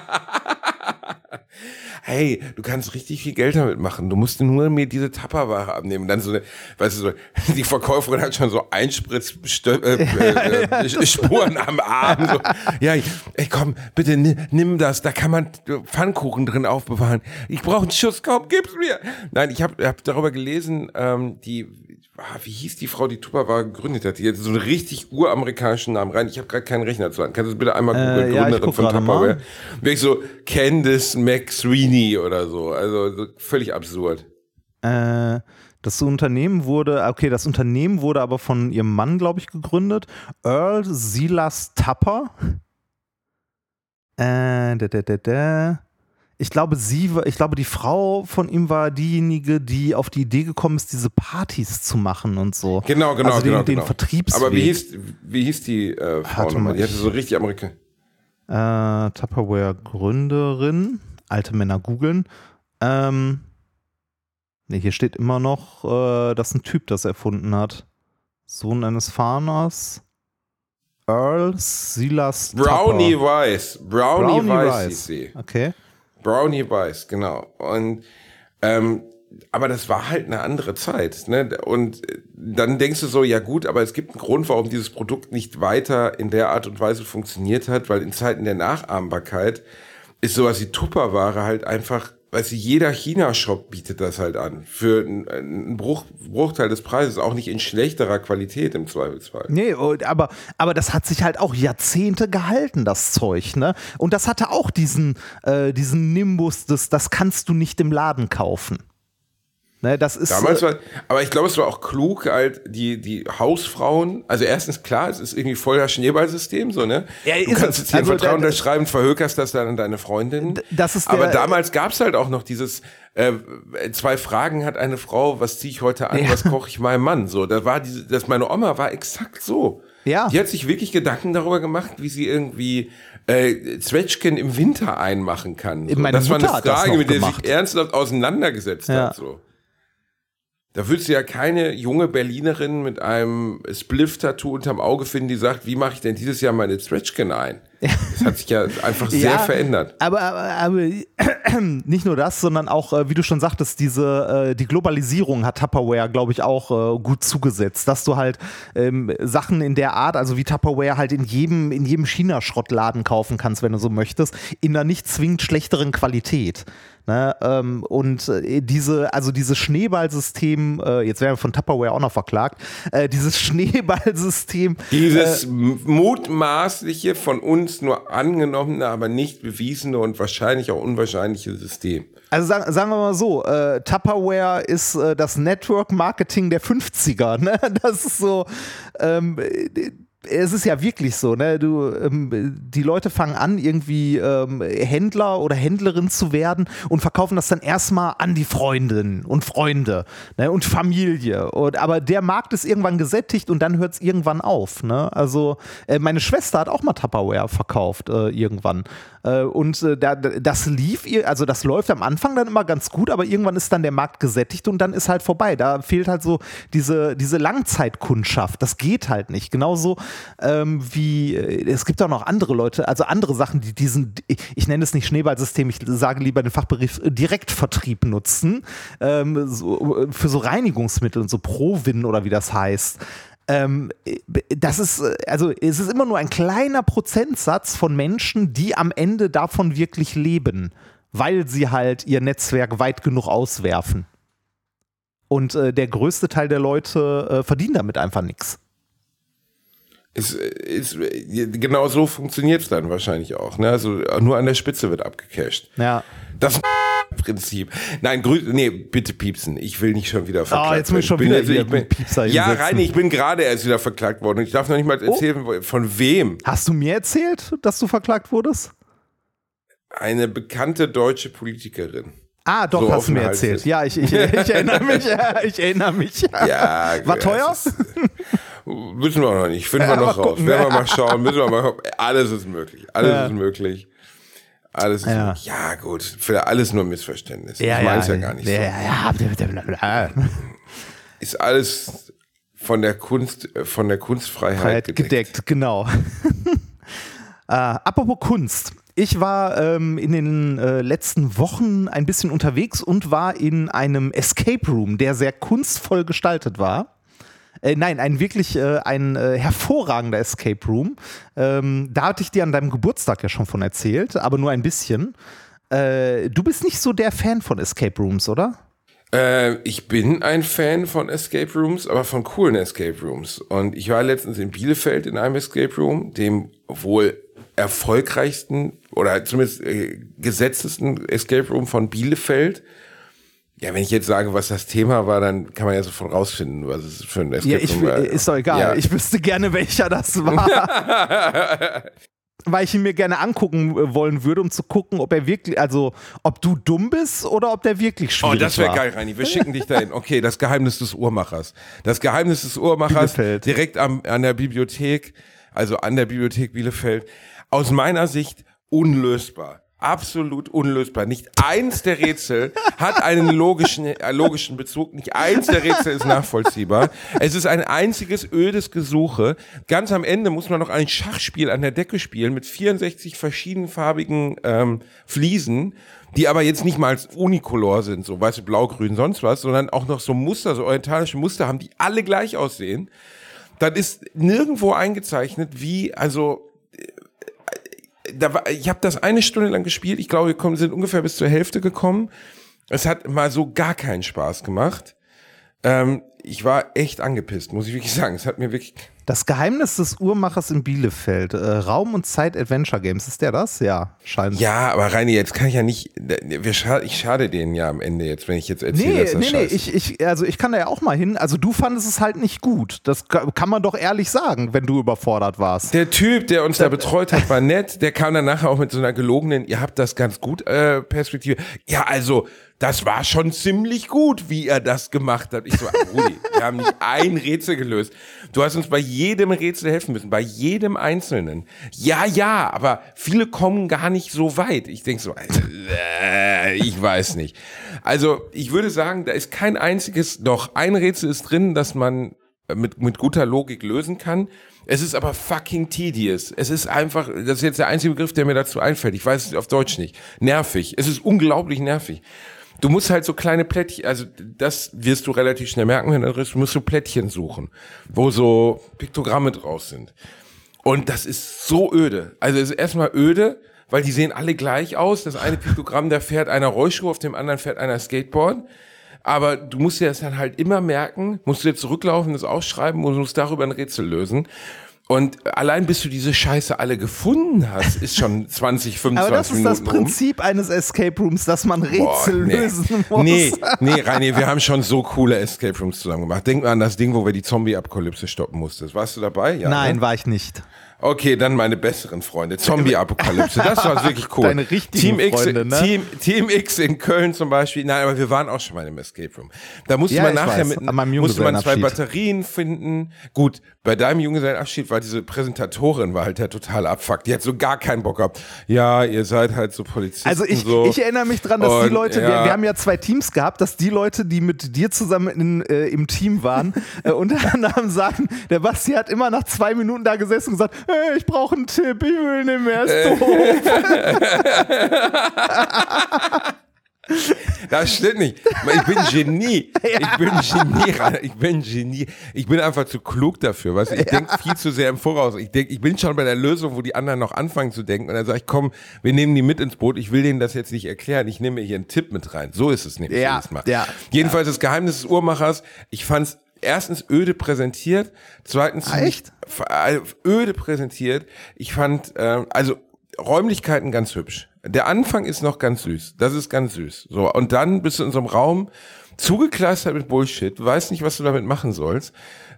hey, du kannst richtig viel Geld damit machen. Du musst nur mir diese Tupperware abnehmen. Und dann so eine, weißt du, so, die Verkäuferin hat schon so Einspritzspuren äh, äh, äh, Spuren am Arm. So. Ja, ey, komm, bitte nimm das. Da kann man Pfannkuchen drin aufbewahren. Ich brauche einen Schuss, komm, gib's mir. Nein, ich habe hab darüber gelesen, ähm, die ah, wie hieß die Frau, die Tupperware gegründet hat? Die hat so einen richtig uramerikanischen Namen rein. Ich habe gerade keinen Rechner zu Hand. Kannst du bitte einmal googeln? Äh, ja, Gründerin ich von Tupperware. mal. Wirklich so Candice McSweeney oder so. Also so völlig absurd. Äh, das Unternehmen wurde, okay, das Unternehmen wurde aber von ihrem Mann, glaube ich, gegründet. Earl Silas Tupper. Äh, da, da, da, da. Ich glaube, sie, war- ich glaube, die Frau von ihm war diejenige, die auf die Idee gekommen ist, diese Partys zu machen und so. Genau, genau, also den, genau. den genau. Vertriebsweg. Aber wie hieß, wie hieß die äh, Frau nochmal? mal, Die hatte so richtig Amerika. Äh, Tupperware-Gründerin. Alte Männer googeln. Ähm, ne, hier steht immer noch, äh, dass ein Typ das erfunden hat. Sohn eines Farmers. Earl Silas Brownie Tupper. Weiss. Brownie, Brownie hieß sie. Okay. Brownie Weiss, genau. Und ähm, aber das war halt eine andere Zeit. Ne? Und äh, dann denkst du so, ja gut, aber es gibt einen Grund, warum dieses Produkt nicht weiter in der Art und Weise funktioniert hat, weil in Zeiten der Nachahmbarkeit ist sowas wie Tupperware halt einfach, weißt du, jeder China-Shop bietet das halt an. Für einen, Bruch, Bruchteil des Preises, auch nicht in schlechterer Qualität im Zweifelsfall. Nee, und- aber, aber das hat sich halt auch Jahrzehnte gehalten, das Zeug, ne? Und das hatte auch diesen, äh, diesen Nimbus, des, das kannst du nicht im Laden kaufen. Ne, das ist. Damals äh, war, aber ich glaube, es war auch klug, halt die, die Hausfrauen, also erstens klar, es ist irgendwie voll das Schneeballsystem, so, ne? Ja, du kannst es. jetzt hier Also, da- unterschreiben, verhökerst das dann an deine Freundin. Das ist aber der- damals gab's halt auch noch dieses, äh, zwei Fragen hat eine Frau, was ziehe ich heute an, Ja. was koche ich meinem Mann, so. Da war diese, das, meine Oma war exakt so. Ja. Die hat sich wirklich Gedanken darüber gemacht, wie sie irgendwie, äh, Zwetschgen im Winter einmachen kann. So. Meine das war Mutter eine hat das Frage, mit der sie sich ernsthaft auseinandergesetzt Ja. hat, so. Da würdest du ja keine junge Berlinerin mit einem Spliff-Tattoo unterm Auge finden, die sagt, wie mache ich denn dieses Jahr meine Stretchkin ein? Das hat sich ja einfach sehr Ja, verändert. Aber, aber, aber nicht nur das, sondern auch, äh, wie du schon sagtest, diese äh, die Globalisierung hat Tupperware, glaube ich, auch äh, gut zugesetzt, dass du halt ähm, Sachen in der Art, also wie Tupperware halt in jedem in jedem China-Schrottladen kaufen kannst, wenn du so möchtest, in einer nicht zwingend schlechteren Qualität. Ne, ähm, und äh, diese, also dieses Schneeballsystem, äh, jetzt werden wir von Tupperware auch noch verklagt, äh, dieses Schneeballsystem, Dieses mutmaßliche, von uns nur angenommene, aber nicht bewiesene und wahrscheinlich auch unwahrscheinliche System. Also sagen, sagen wir mal so, äh, Tupperware ist äh, das Network-Marketing der 50er. Ne? Das ist so, ähm, äh, es ist ja wirklich so, ne? Du, ähm, die Leute fangen an, irgendwie ähm, Händler oder Händlerin zu werden und verkaufen das dann erstmal an die Freundinnen und Freunde ne? und Familie. Und, aber der Markt ist irgendwann gesättigt und dann hört es irgendwann auf. Ne? Also äh, meine Schwester hat auch mal Tupperware verkauft äh, irgendwann. Äh, und äh, da, das lief, also das läuft am Anfang dann immer ganz gut, aber irgendwann ist dann der Markt gesättigt und dann ist halt vorbei. Da fehlt halt so diese, diese Langzeitkundschaft. Das geht halt nicht. Genauso ähm, wie äh, es gibt auch noch andere Leute, also andere Sachen, die diesen, ich nenne es nicht Schneeballsystem, ich sage lieber den Fachbegriff äh, Direktvertrieb nutzen, ähm, so, äh, für so Reinigungsmittel und so Provin oder wie das heißt. Ähm, das ist, also es ist immer nur ein kleiner Prozentsatz von Menschen, die am Ende davon wirklich leben, weil sie halt ihr Netzwerk weit genug auswerfen. Und äh, der größte Teil der Leute äh, verdient damit einfach nichts. Ist, ist, genau so funktioniert es dann wahrscheinlich auch. Ne? Also nur an der Spitze wird abgecasht. Ja. Das Prinzip. Nein, grü nee, bitte piepsen. Ich will nicht schon wieder verklagt Ah, jetzt bin ich schon werden. wieder also, ich bin, Piepser Ja. Reini, ich bin gerade erst wieder verklagt worden. Ich darf noch nicht mal erzählen, von wem. Hast du mir erzählt, dass du verklagt wurdest? Eine bekannte deutsche Politikerin. Ah, doch, So hast du mir erzählt. ist. Ja, ich, ich, ich erinnere mich. Ich erinnere mich. Ja, War teuer? ist- Wissen wir noch nicht. Finden wir Ja, noch raus. gucken. Werden wir mal schauen. Müssen wir mal. Alles ist möglich. Alles Ja. ist möglich. Alles ist Ja. möglich. Ja, gut. Für alles nur Missverständnis. Ja, ich meine es ja gar nicht ja, so. Ja, ja. Ist alles von der Kunst, von der Kunstfreiheit Freiheit gedeckt. gedeckt, genau. äh, apropos Kunst. Ich war ähm, in den äh, letzten Wochen ein bisschen unterwegs und war in einem Escape Room, der sehr kunstvoll gestaltet war. Äh, nein, ein wirklich äh, ein äh, hervorragender Escape Room. Ähm, da hatte ich dir an deinem Geburtstag ja schon von erzählt, aber nur ein bisschen. Äh, du bist nicht so der Fan von Escape Rooms, oder? Äh, ich bin ein Fan von Escape Rooms, aber von coolen Escape Rooms. Und ich war letztens in Bielefeld in einem Escape Room, dem wohl erfolgreichsten oder zumindest äh, gesetztesten Escape Room von Bielefeld. Ja, wenn ich jetzt sage, was das Thema war, dann kann man ja sofort rausfinden, was es für ein Escape ja, ich, Room war. Ist doch egal. Ja. Ich wüsste gerne, welcher das war. Weil ich ihn mir gerne angucken äh, wollen würde, um zu gucken, ob er wirklich, also ob du dumm bist oder ob der wirklich Oh, schwierig das wäre geil, Reini. Wir schicken dich dahin. Okay, das Geheimnis des Uhrmachers. Das Geheimnis des Uhrmachers Bielefeld. direkt am, an der Bibliothek, also an der Bibliothek Bielefeld. Aus meiner Sicht unlösbar. Absolut unlösbar. Nicht eins der Rätsel hat einen logischen, äh, logischen Bezug. Nicht eins der Rätsel ist nachvollziehbar. Es ist ein einziges ödes Gesuche. Ganz am Ende muss man noch ein Schachspiel an der Decke spielen mit 64 verschiedenfarbigen ähm, Fliesen, die aber jetzt nicht mal unicolor sind, so weiße, blau, grün, sonst was, sondern auch noch so Muster, so orientalische Muster haben, die alle gleich aussehen. Dann ist nirgendwo eingezeichnet, wie, also da war, ich habe das eine Stunde lang gespielt. Ich glaube, wir sind ungefähr bis zur Hälfte gekommen. Es hat mal so gar keinen Spaß gemacht. Ähm, ich war echt angepisst, muss ich wirklich sagen. Es hat mir wirklich. Das Geheimnis des Uhrmachers in Bielefeld. Äh, Raum und Zeit Adventure Games. Ist der das? Ja, scheint. Ja, aber Reini, jetzt kann ich ja nicht. Wir scha ich schade denen ja am Ende jetzt, wenn ich jetzt erzähle, Nee, dass das nee, nee, scheiße ich, ich, also ich kann da ja auch mal hin. Also du fandest es halt nicht gut. Das ka- kann man doch ehrlich sagen, wenn du überfordert warst. Der Typ, der uns da betreut hat, war nett. Der kam dann nachher auch mit so einer gelogenen, ihr habt das ganz gut äh, Perspektive. Ja, also, das war schon ziemlich gut, wie er das gemacht hat. Ich so, Rudi, wir haben nicht ein Rätsel gelöst. Du hast uns bei jedem Rätsel helfen müssen, bei jedem einzelnen. Ja, ja, aber viele kommen gar nicht so weit. Ich denk so, äh, ich weiß nicht. Also, ich würde sagen, da ist kein einziges, doch ein Rätsel ist drin, das man mit, mit guter Logik lösen kann. Es ist aber fucking tedious. Es ist einfach, das ist jetzt der einzige Begriff, der mir dazu einfällt. Ich weiß es auf Deutsch nicht. Nervig. Es ist unglaublich nervig. Du musst halt so kleine Plättchen, also das wirst du relativ schnell merken, wenn du bist, du musst so Plättchen suchen, wo so Piktogramme draus sind. Und das ist so öde. Also es ist erstmal öde, weil die sehen alle gleich aus. Das eine Piktogramm, da fährt einer Rollschuh, auf dem anderen fährt einer Skateboard. Aber du musst dir das dann halt immer merken, musst dir zurücklaufen, das ausschreiben und musst darüber ein Rätsel lösen. Und allein bis du diese Scheiße alle gefunden hast, ist schon 20, 25 Aber das ist Minuten das Prinzip eines Escape Rooms, dass man Rätsel Boah, nee. lösen muss. Nee, nee, Reini, wir haben schon so coole Escape Rooms zusammen gemacht. Denk mal an das Ding, wo wir die Zombie-Apokalypse stoppen mussten. Warst du dabei? Ja, Nein, ne? war ich nicht. Okay, dann meine besseren Freunde. Zombie-Apokalypse. Das war wirklich cool. Deine richtigen Team X, Freunde, ne? Team, Team X in Köln zum Beispiel. Nein, aber wir waren auch schon mal im Escape Room. Da musste Ja, man nachher weiß, mit, musste man zwei. Batterien finden. Gut, bei deinem Junggesellenabschied war diese Präsentatorin war halt der totale Abfuck. Die hat so gar keinen Bock gehabt. Ja, ihr seid halt so Polizisten. Also ich, so. ich erinnere mich dran, dass die Und, Leute, wir, ja. wir haben ja zwei Teams gehabt, dass die Leute, die mit dir zusammen in, äh, im Team waren, äh, unter anderem sagen, der Basti hat immer nach zwei Minuten da gesessen und gesagt, ich brauche einen Tipp, ich will nicht mehr, ist Äh. doof. Das stimmt nicht. Ich bin Genie. Ich bin Genie. Ich bin Genie. Ich bin einfach zu klug dafür. Weißt? Ich denke viel zu sehr im Voraus. Ich denk, ich bin schon bei der Lösung, wo die anderen noch anfangen zu denken. Und dann sage ich, komm, wir nehmen die mit ins Boot. Ich will denen das jetzt nicht erklären. Ich nehme hier einen Tipp mit rein. So ist es nämlich Ja, jedes Mal. ja. Jedenfalls das Geheimnis des Uhrmachers. Ich fand es erstens öde präsentiert. Zweitens Ah, echt? äh, öde präsentiert. Ich fand, ähm, also Räumlichkeiten ganz hübsch. Der Anfang ist noch ganz süß. Das ist ganz süß. So, und dann bist du in so einem Raum zugekleistert mit Bullshit, weißt nicht, was du damit machen sollst.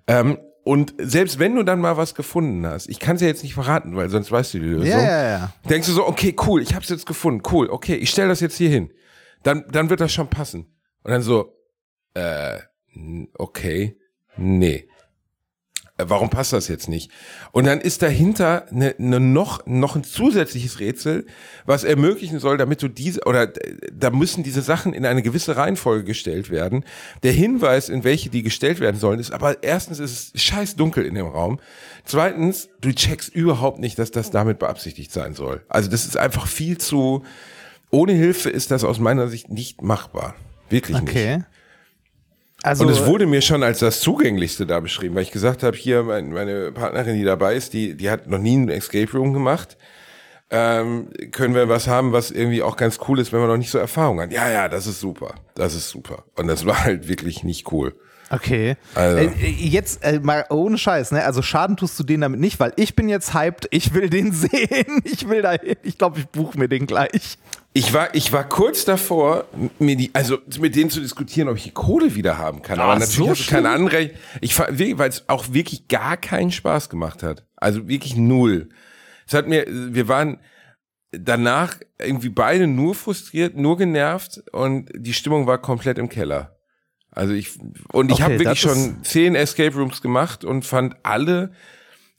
Ähm, und selbst wenn du dann mal was gefunden hast, ich kann es ja jetzt nicht verraten, weil sonst weißt du die Lösung. Ja, ja, ja. Denkst du so, okay, cool, ich hab's jetzt gefunden, cool, okay, ich stelle das jetzt hier hin. Dann, dann wird das schon passen. Und dann so, äh, okay, nee. Äh, Warum passt das jetzt nicht? Und dann ist dahinter eine, eine noch, noch ein zusätzliches Rätsel, was ermöglichen soll, damit du diese, oder da müssen diese Sachen in eine gewisse Reihenfolge gestellt werden. Der Hinweis, in welche die gestellt werden sollen, ist aber erstens ist es scheiß dunkel in dem Raum. Zweitens, du checkst überhaupt nicht, dass das damit beabsichtigt sein soll. Also das ist einfach viel zu, ohne Hilfe ist das aus meiner Sicht nicht machbar. Wirklich nicht. Also, Und es wurde mir schon als das Zugänglichste da beschrieben, weil ich gesagt habe, hier mein, meine Partnerin, die dabei ist, die, die hat noch nie einen Escape Room gemacht. Ähm, können wir was haben, was irgendwie auch ganz cool ist, wenn man noch nicht so Erfahrung hat? Ja, ja, das ist super. Das ist super. Und das war halt wirklich nicht cool. Okay. Also. Äh, jetzt äh, mal ohne Scheiß, ne? Also Schaden tust du denen damit nicht, weil ich bin jetzt hyped, ich will den sehen, ich will da hin. Ich glaube, ich buche mir den gleich. Ich war, ich war kurz davor, mir die, also mit denen zu diskutieren, ob ich die Kohle wieder haben kann. Aber Ah, natürlich so hast du keine schlimm? Anrecht. Ich weil es auch wirklich gar keinen Spaß gemacht hat. Also wirklich null. Es hat mir, wir waren danach irgendwie beide nur frustriert, nur genervt und die Stimmung war komplett im Keller. Also ich, und ich Okay, habe wirklich schon zehn Escape Rooms gemacht und fand alle,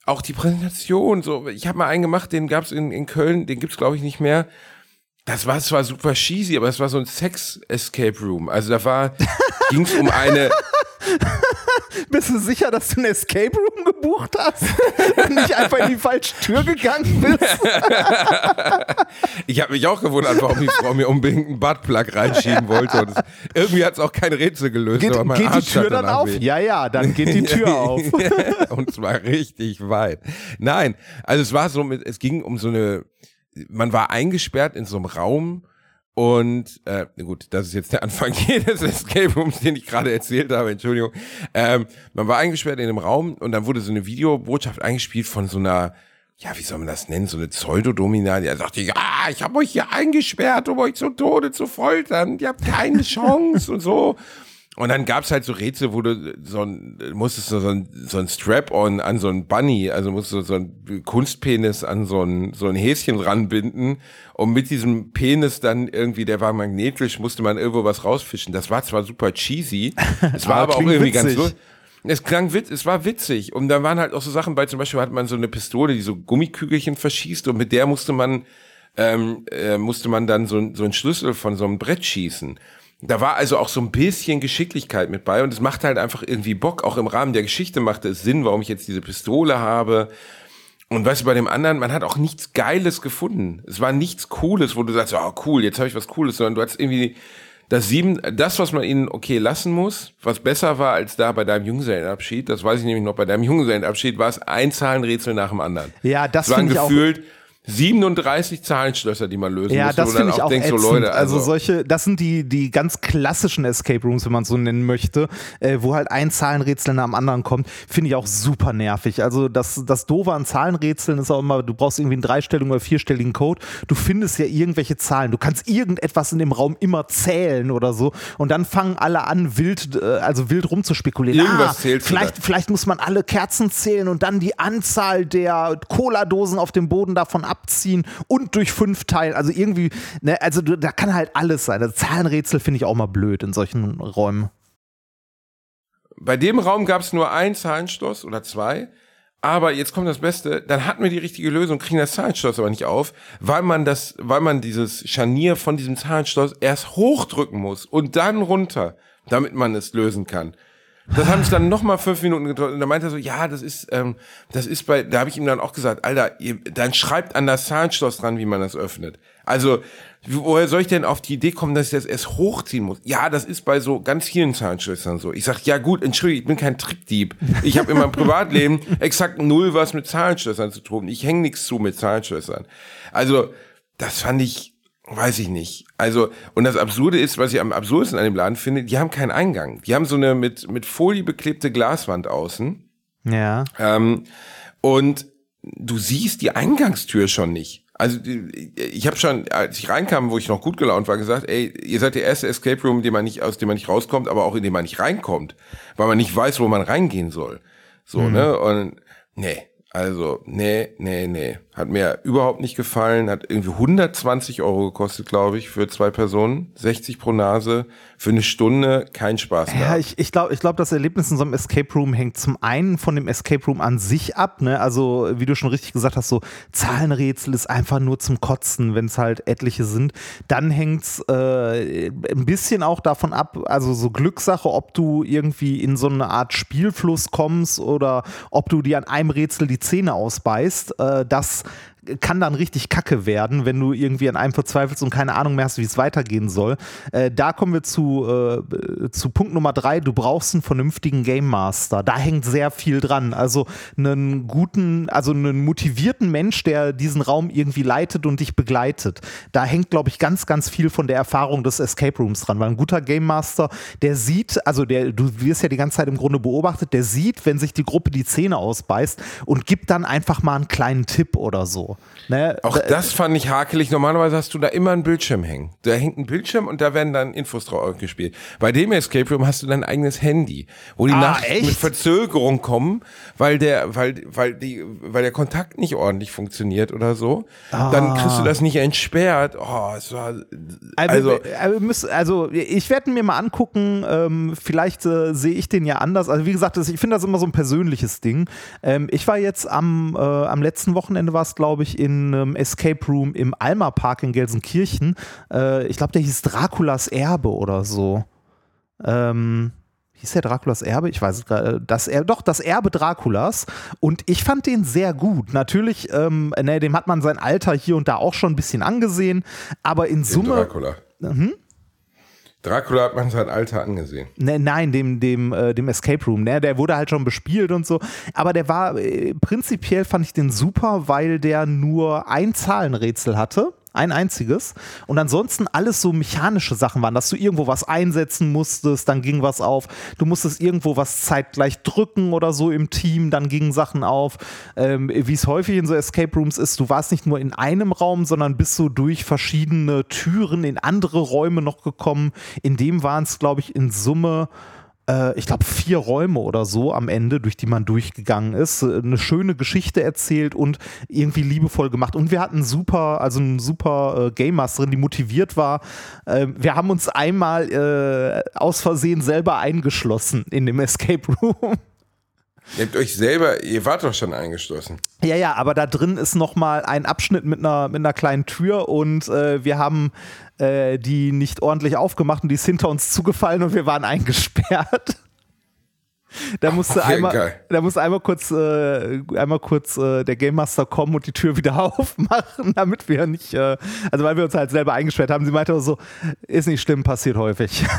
auch die Präsentation, so, ich habe mal einen gemacht, den gab's in, in Köln, den gibt's glaube ich nicht mehr. Das war zwar super cheesy, aber es war so ein Sex-Escape Room. Also da war, ging's um eine, Bist du sicher, dass du einen Escape Room gebucht hast und nicht einfach in die falsche Tür gegangen bist? ich habe mich auch gewundert, warum die Frau mir unbedingt einen Buttplug reinschieben wollte. Und es, irgendwie hat's auch kein Rätsel gelöst. Geht, geht die Tür dann auf? weh. Ja, ja, dann geht die Tür auf. und zwar richtig weit. Nein, also es war so mit, es ging um so eine, man war eingesperrt in so einem Raum und äh, gut, das ist jetzt der Anfang jedes Escape Rooms, den ich gerade erzählt habe, Entschuldigung. Ähm, man war eingesperrt in einem Raum und dann wurde so eine Videobotschaft eingespielt von so einer ja, wie soll man das nennen, so eine Pseudodomina, die sagte, ja, ich habe euch hier eingesperrt, um euch zu Tode zu foltern, ihr habt keine Chance und so. Und dann gab's halt so Rätsel, wo du so ein, musstest so ein, so ein Strap-on an so ein Bunny, also musst du so ein Kunstpenis an so ein, so ein Häschen ranbinden und mit diesem Penis dann irgendwie, der war magnetisch, musste man irgendwo was rausfischen. Das war zwar super cheesy, es war Aber aber auch irgendwie ganz witzig. lustig. Es klang witz, es war witzig. Und da waren halt auch so Sachen bei, zum Beispiel hat man so eine Pistole, die so Gummikügelchen verschießt und mit der musste man, ähm, äh, musste man dann so, ein- so einen Schlüssel von so einem Brett schießen. Da war also auch so ein bisschen Geschicklichkeit mit bei und es macht halt einfach irgendwie Bock. Auch im Rahmen der Geschichte machte es Sinn, warum ich jetzt diese Pistole habe. Und weißt du, bei dem anderen, man hat auch nichts Geiles gefunden. Es war nichts Cooles, wo du sagst, oh cool, jetzt habe ich was Cooles, sondern du hast irgendwie das sieben, das, was man ihnen okay lassen muss, was besser war als da bei deinem Junggesellenabschied, das weiß ich nämlich noch, bei deinem Junggesellenabschied war es ein Zahlenrätsel nach dem anderen. Ja, das waren finde ich auch- gefühlt 37 Zahlenschlösser, die man lösen Ja, das wo du dann finde ich auch denkst, ätzend. so Leute, also, also, solche, das sind die, die ganz klassischen Escape Rooms, wenn man so nennen möchte, äh, wo halt ein Zahlenrätsel nach dem anderen kommt, finde ich auch super nervig. Also das, das Doofe an Zahlenrätseln ist auch immer, du brauchst irgendwie einen dreistelligen oder vierstelligen Code, du findest ja irgendwelche Zahlen, du kannst irgendetwas in dem Raum immer zählen oder so und dann fangen alle an, wild, äh, also wild rumzuspekulieren. Irgendwas ah, zählst du vielleicht, vielleicht muss man alle Kerzen zählen und dann die Anzahl der Cola-Dosen auf dem Boden davon abziehen und durch fünf teilen. Also irgendwie, ne, also da kann halt alles sein. Also Zahlenrätsel finde ich auch mal blöd in solchen Räumen. bei dem Raum gab es nur ein Zahlenschloss oder zwei. Aber jetzt kommt das Beste, dann hatten wir die richtige Lösung, kriegen das Zahlenschloss aber nicht auf, weil man das, weil man dieses Scharnier von diesem Zahlenschloss erst hochdrücken muss und dann runter, damit man es lösen kann. Das haben es dann noch mal fünf Minuten gedauert und da meinte er so, ja, das ist, ähm, das ist bei, da habe ich ihm dann auch gesagt, Alter, ihr, dann schreibt an das Zahlenschloss dran, wie man das öffnet. Also, woher soll ich denn auf die Idee kommen, dass ich das erst hochziehen muss? Ja, das ist bei so ganz vielen Zahnschlössern so. Ich sag, ja gut, entschuldige, ich bin kein Trickdieb. Ich habe in meinem Privatleben exakt null was mit Zahlenschlössern zu tun. Ich hänge nichts zu mit Zahlenschlössern. Also, das fand ich, weiß ich nicht. Also, und das Absurde ist, was ich am absurdesten an dem Laden finde, die haben keinen Eingang. Die haben so eine mit, mit Folie beklebte Glaswand außen. Ja. Ähm, und du siehst die Eingangstür schon nicht. Also ich habe schon, als ich reinkam, wo ich noch gut gelaunt war, gesagt, ey, ihr seid der erste Escape Room, in dem man nicht, aus dem man nicht rauskommt, aber auch in dem man nicht reinkommt, weil man nicht weiß, wo man reingehen soll. So, ne? Und nee, also, nee, nee, nee. Hat mir überhaupt nicht gefallen, hat irgendwie 120 Euro gekostet, glaube ich, für zwei Personen, 60 pro Nase, für eine Stunde keinen Spaß Ja, gehabt. ich, ich glaube, ich glaub, das Erlebnis in so einem Escape Room hängt zum einen von dem Escape Room an sich ab. Ne? Also, wie du schon richtig gesagt hast, so Zahlenrätsel ist einfach nur zum Kotzen, wenn es halt etliche sind. Dann hängt es äh, ein bisschen auch davon ab, also so Glückssache, ob du irgendwie in so eine Art Spielfluss kommst oder ob du dir an einem Rätsel die Zähne ausbeißt. Äh, das kann dann richtig kacke werden, wenn du irgendwie an einem verzweifelst und keine Ahnung mehr hast, wie es weitergehen soll. Äh, da kommen wir zu, äh, zu Punkt Nummer drei. Du brauchst einen vernünftigen Game Master. Da hängt sehr viel dran. Also einen guten, also einen motivierten Mensch, der diesen Raum irgendwie leitet und dich begleitet. Da hängt, glaube ich, ganz, ganz viel von der Erfahrung des Escape Rooms dran. Weil ein guter Game Master, der sieht, also der, du wirst ja die ganze Zeit im Grunde beobachtet, der sieht, wenn sich die Gruppe die Zähne ausbeißt und gibt dann einfach mal einen kleinen Tipp oder so. Ne? Auch das fand ich hakelig. Normalerweise hast du da immer einen Bildschirm hängen. Da hängt ein Bildschirm und da werden dann Infos drauf gespielt. Bei dem Escape Room hast du dein eigenes Handy, wo die Ah, Nachrichten mit Verzögerung kommen, weil der, weil, weil die, weil der Kontakt nicht ordentlich funktioniert oder so. Dann kriegst du das nicht entsperrt. Oh, es war, Also, also, also, also ich werde mir mal angucken. Ähm, vielleicht äh, sehe ich den ja anders. Also wie gesagt, ich finde das immer so ein persönliches Ding. Ähm, ich war jetzt am, äh, am letzten Wochenende war es, glaube ich, in einem Escape Room im Alma Park in Gelsenkirchen. Äh, ich glaube, der hieß Draculas Erbe oder so. Ähm, hieß der Draculas Erbe? Ich weiß es gerade. Das er doch, das Erbe Draculas. Und ich fand den sehr gut. Natürlich, ähm, ne, dem hat man sein Alter hier und da auch schon ein bisschen angesehen. Aber in den Summe. Dracula. Mhm. Dracula hat man sein Alter angesehen. Ne, nein, dem, dem, äh, dem Escape Room, ne? Der wurde halt schon bespielt und so. Aber der war, äh, prinzipiell fand ich den super, weil der nur ein Zahlenrätsel hatte. Ein einziges. Und ansonsten alles so mechanische Sachen waren, dass du irgendwo was einsetzen musstest, dann ging was auf. Du musstest irgendwo was zeitgleich drücken oder so im Team, dann gingen Sachen auf. Ähm, Wie es häufig in so Escape Rooms ist, du warst nicht nur in einem Raum, sondern bist so durch verschiedene Türen in andere Räume noch gekommen. In dem waren es, glaube ich, in Summe ich glaube, vier Räume oder so am Ende, durch die man durchgegangen ist. Äh, Eine schöne Geschichte erzählt und irgendwie liebevoll gemacht. Und wir hatten super, also eine super äh, Game Masterin, die motiviert war. Ähm, wir haben uns einmal äh, aus Versehen selber eingeschlossen in dem Escape Room. Ihr habt euch selber, ihr wart doch schon eingeschlossen. Ja, ja, aber da drin ist nochmal ein Abschnitt mit einer, mit einer kleinen Tür und äh, wir haben äh, die nicht ordentlich aufgemacht und die ist hinter uns zugefallen und wir waren eingesperrt. Da musste Okay, einmal, geil. da musste einmal kurz, äh, einmal kurz äh, der Game Master kommen und die Tür wieder aufmachen, damit wir nicht, äh, also weil wir uns halt selber eingesperrt haben. Sie meinte so, ist nicht schlimm, passiert häufig.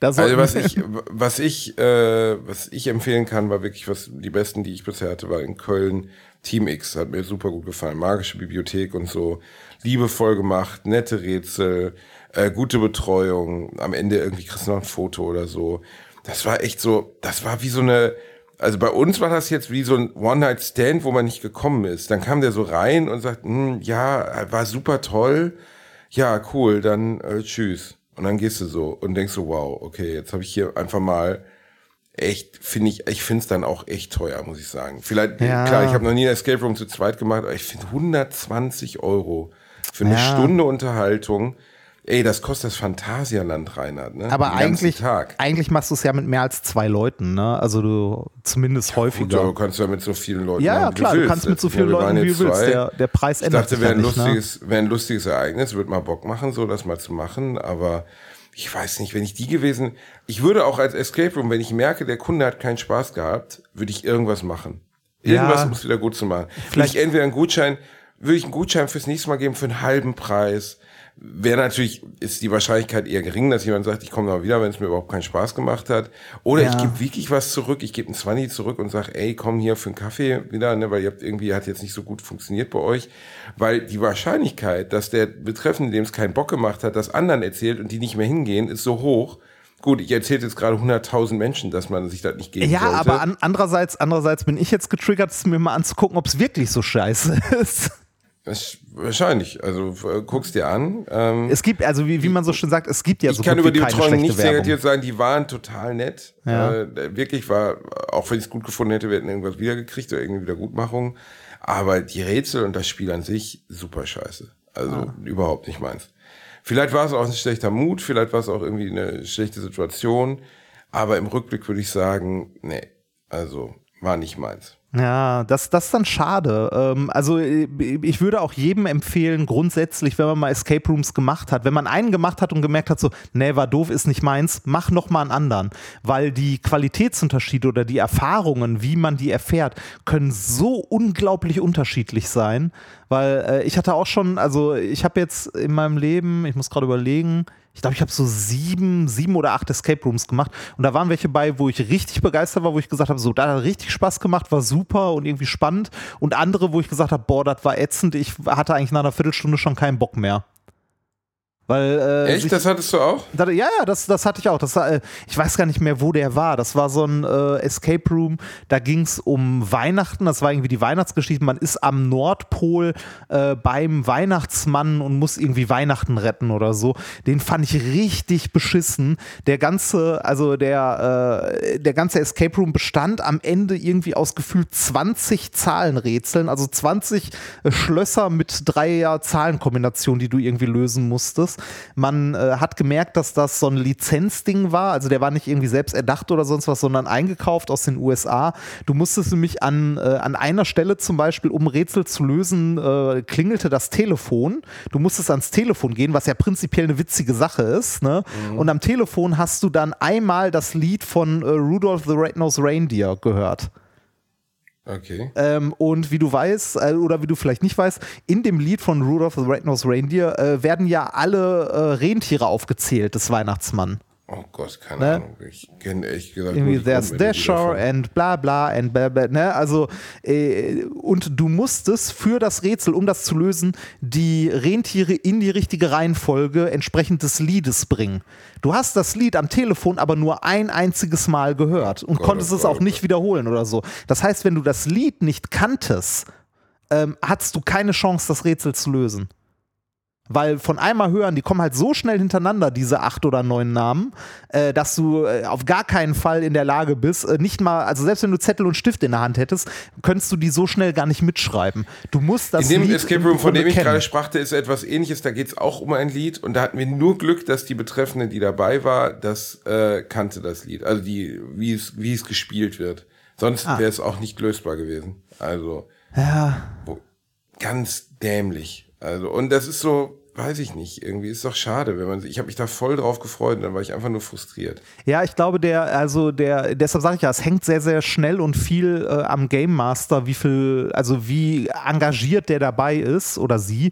Da Also was ich, was ich, äh, was ich empfehlen kann, war wirklich was, die besten, die ich bisher hatte, war in Köln. Team X hat mir super gut gefallen. Magische Bibliothek und so. Liebevoll gemacht, nette Rätsel, äh, gute Betreuung. Am Ende irgendwie kriegst du noch ein Foto oder so. Das war echt so, das war wie so eine, also bei uns war das jetzt wie so ein One-Night-Stand, wo man nicht gekommen ist. Dann kam der so rein und sagt, hm, ja, war super toll. Ja, cool, dann äh, tschüss. Und dann gehst du so und denkst so, wow, okay, jetzt habe ich hier einfach mal echt, finde ich, ich finde es dann auch echt teuer, muss ich sagen. Vielleicht, Ja. klar, ich habe noch nie ein Escape Room zu zweit gemacht, aber ich finde 120 Euro für eine Ja. Stunde Unterhaltung, ey, das kostet das Phantasialand, Reinhard, ne? aber Den eigentlich, eigentlich machst du es ja mit mehr als zwei Leuten, ne? Also du zumindest Gut, häufiger. aber du kannst ja mit so vielen Leuten Ja, ja, machen, klar, du willst. kannst mit so Ja, vielen Leuten, wie du willst. Der, der Preis Ich ändert dachte, sich wäre ja ein, nicht, ne? lustiges, wäre ein lustiges Ereignis, würde mal Bock machen, so das mal zu machen, aber ich weiß nicht, wenn ich die gewesen, ich würde auch als Escape Room, wenn ich merke, der Kunde hat keinen Spaß gehabt, würde ich irgendwas machen. Irgendwas Ja. es wieder gut zu machen. Vielleicht- Vielleicht ich entweder einen Gutschein, würde ich einen Gutschein fürs nächste Mal geben für einen halben Preis. Wäre natürlich, ist die Wahrscheinlichkeit eher gering, dass jemand sagt, ich komme mal wieder, wenn es mir überhaupt keinen Spaß gemacht hat. Oder Ja. ich gebe wirklich was zurück, ich gebe einen 20 zurück und sage, ey, komm hier für einen Kaffee wieder, ne, weil ihr habt irgendwie, hat jetzt nicht so gut funktioniert bei euch. Weil die Wahrscheinlichkeit, dass der Betreffende, dem es keinen Bock gemacht hat, das anderen erzählt und die nicht mehr hingehen, ist so hoch. Gut, ich erzähle jetzt gerade 100.000 Menschen, dass man sich das nicht geben Ja, sollte. aber an, andererseits, andererseits bin ich jetzt getriggert, es mir mal anzugucken, ob es wirklich so scheiße ist. Wahrscheinlich. Also äh, guck's dir an. Ähm, Es gibt, also wie, wie man so schön sagt, es gibt ja ich so kann gut über die Betreuung Werbung. negativ sagen, die waren total nett. Ja. Äh, wirklich war, auch wenn ich es gut gefunden hätte, wir hätten irgendwas wiedergekriegt oder irgendwie Wiedergutmachung. Aber die Rätsel und das Spiel an sich, super scheiße. Also Ah. überhaupt nicht meins. Vielleicht war es auch ein schlechter Mut, vielleicht war es auch irgendwie eine schlechte Situation. Aber im Rückblick würde ich sagen, nee, also war nicht meins. Ja, das, das ist dann schade. Ähm, also äh, ich würde auch jedem empfehlen, grundsätzlich, wenn man mal Escape Rooms gemacht hat, wenn man einen gemacht hat und gemerkt hat, so, nee, war doof, ist nicht meins, mach noch mal einen anderen. Weil die Qualitätsunterschiede oder die Erfahrungen, wie man die erfährt, können so unglaublich unterschiedlich sein. Weil äh, ich hatte auch schon, also ich habe jetzt in meinem Leben, ich muss gerade überlegen, ich glaube, ich habe so sieben, sieben oder acht Escape Rooms gemacht. Und da waren welche bei, wo ich richtig begeistert war, wo ich gesagt habe, so, da hat richtig Spaß gemacht, war super und irgendwie spannend. Und andere, wo ich gesagt habe, boah, das war ätzend. Ich hatte eigentlich nach einer Viertelstunde schon keinen Bock mehr. Weil, äh, Echt? Das hattest du auch? ja, ja, das, das hatte ich auch. Das, äh, ich weiß gar nicht mehr, wo der war. Das war so ein äh, Escape Room. Da ging es um Weihnachten. Das war irgendwie die Weihnachtsgeschichte. Man ist am Nordpol äh, beim Weihnachtsmann und muss irgendwie Weihnachten retten oder so. Den fand ich richtig beschissen. Der ganze, also der, äh, der ganze Escape Room bestand am Ende irgendwie aus gefühlt 20 Zahlenrätseln, also 20 äh, Schlösser mit dreier Zahlenkombinationen, die du irgendwie lösen musstest. Man äh, hat gemerkt, dass das so ein Lizenzding war. Also der war nicht irgendwie selbst erdacht oder sonst was, sondern eingekauft aus den USA. Du musstest nämlich an, äh, an einer Stelle zum Beispiel, um Rätsel zu lösen, äh, klingelte das Telefon. Du musstest ans Telefon gehen, was ja prinzipiell eine witzige Sache ist. Ne? Mhm. Und am Telefon hast du dann einmal das Lied von äh, Rudolph the Red-Nosed Reindeer gehört. Okay. Ähm, und wie du weißt, äh, oder wie du vielleicht nicht weißt, in dem Lied von Rudolph the Red-Nosed Reindeer äh, werden ja alle äh, Rentiere aufgezählt des Weihnachtsmann. Oh Gott, keine ne? Ahnung. Ich kenne echt gesagt. Irgendwie There's Dasher and bla bla and bla bla. Ne? Also, äh, und du musstest für das Rätsel, um das zu lösen, die Rentiere in die richtige Reihenfolge entsprechend des Liedes bringen. Du hast das Lied am Telefon aber nur ein einziges Mal gehört und Gott, oh konntest Gott, es auch Gott. nicht wiederholen oder so. Das heißt, wenn du das Lied nicht kanntest, ähm, hattest du keine Chance, das Rätsel zu lösen. Weil von einmal hören, die kommen halt so schnell hintereinander, diese acht oder neun Namen, äh, dass du äh, auf gar keinen Fall in der Lage bist, äh, nicht mal, also selbst wenn du Zettel und Stift in der Hand hättest, könntest du die so schnell gar nicht mitschreiben. Du musst das. In dem Lied Escape Room, von dem ich gerade sprachte, ist etwas ähnliches. Da geht es auch um ein Lied und da hatten wir nur Glück, dass die Betreffende, die dabei war, das äh, kannte das Lied. Also die, wie es, wie es gespielt wird. Sonst ah. wäre es auch nicht lösbar gewesen. Also. Ja. Ganz dämlich. Also, und das ist so, weiß ich nicht, irgendwie ist doch schade, wenn man ich habe mich da voll drauf gefreut und dann war ich einfach nur frustriert. Ja, ich glaube, der also der deshalb sage ich ja, es hängt sehr sehr schnell und viel äh, am Game Master, wie viel also wie engagiert der dabei ist oder sie.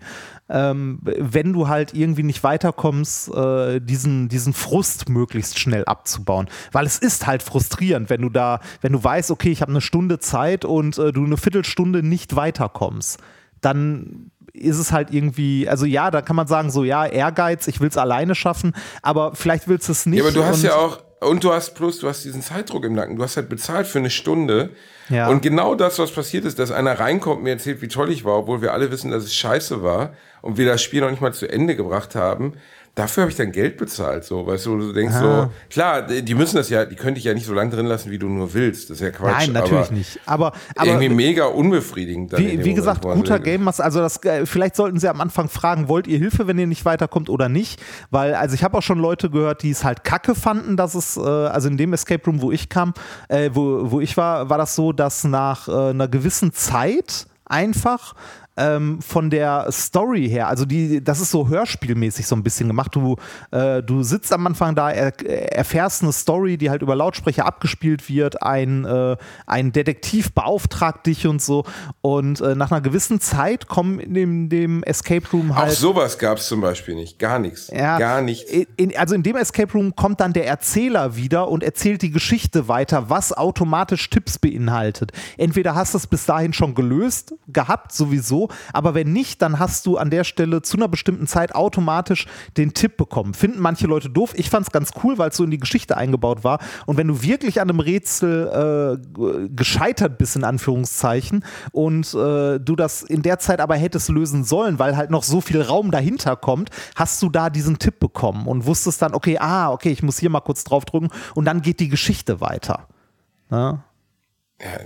Ähm, wenn du halt irgendwie nicht weiterkommst, äh, diesen, diesen Frust möglichst schnell abzubauen. Weil es ist halt frustrierend, wenn du da, wenn du weißt, okay, ich habe eine Stunde Zeit und äh, du eine Viertelstunde nicht weiterkommst, dann ist es halt irgendwie, also ja, da kann man sagen, so ja, Ehrgeiz, ich will es alleine schaffen, aber vielleicht willst du es nicht. Ja, aber du hast ja auch, und du hast plus, du hast diesen Zeitdruck im Nacken. Du hast halt bezahlt für eine Stunde. Ja. Und genau das, was passiert ist, dass einer reinkommt und mir erzählt, wie toll ich war, obwohl wir alle wissen, dass es scheiße war und wir das Spiel noch nicht mal zu Ende gebracht haben dafür habe ich dann Geld bezahlt, so, weißt du, du denkst ah. so, klar, die müssen das ja, die könnte ich ja nicht so lange drin lassen, wie du nur willst, das ist ja Quatsch. Nein, natürlich aber nicht, aber, aber irgendwie mega unbefriedigend. Wie, wie gesagt, guter Game Master, also das, äh, vielleicht sollten sie am Anfang fragen, wollt ihr Hilfe, wenn ihr nicht weiterkommt oder nicht, weil, also ich habe auch schon Leute gehört, die es halt kacke fanden, dass es, äh, also in dem Escape Room, wo ich kam, äh, wo, wo ich war, war das so, dass nach äh, einer gewissen Zeit einfach ähm, von der Story her, also die, das ist so hörspielmäßig so ein bisschen gemacht. Du, äh, du sitzt am Anfang da, er, erfährst eine Story, die halt über Lautsprecher abgespielt wird, ein, äh, ein Detektiv beauftragt dich und so. Und äh, nach einer gewissen Zeit kommen in dem, dem Escape Room halt. Auch sowas gab es zum Beispiel nicht. Gar nichts. Ja, Gar nichts. In, also in dem Escape Room kommt dann der Erzähler wieder und erzählt die Geschichte weiter, was automatisch Tipps beinhaltet. Entweder hast du es bis dahin schon gelöst, gehabt, sowieso, aber wenn nicht, dann hast du an der Stelle zu einer bestimmten Zeit automatisch den Tipp bekommen. Finden manche Leute doof. Ich fand es ganz cool, weil es so in die Geschichte eingebaut war. Und wenn du wirklich an einem Rätsel äh, gescheitert bist, in Anführungszeichen, und äh, du das in der Zeit aber hättest lösen sollen, weil halt noch so viel Raum dahinter kommt, hast du da diesen Tipp bekommen und wusstest dann, okay, ah, okay, ich muss hier mal kurz draufdrücken und dann geht die Geschichte weiter. Ja, ja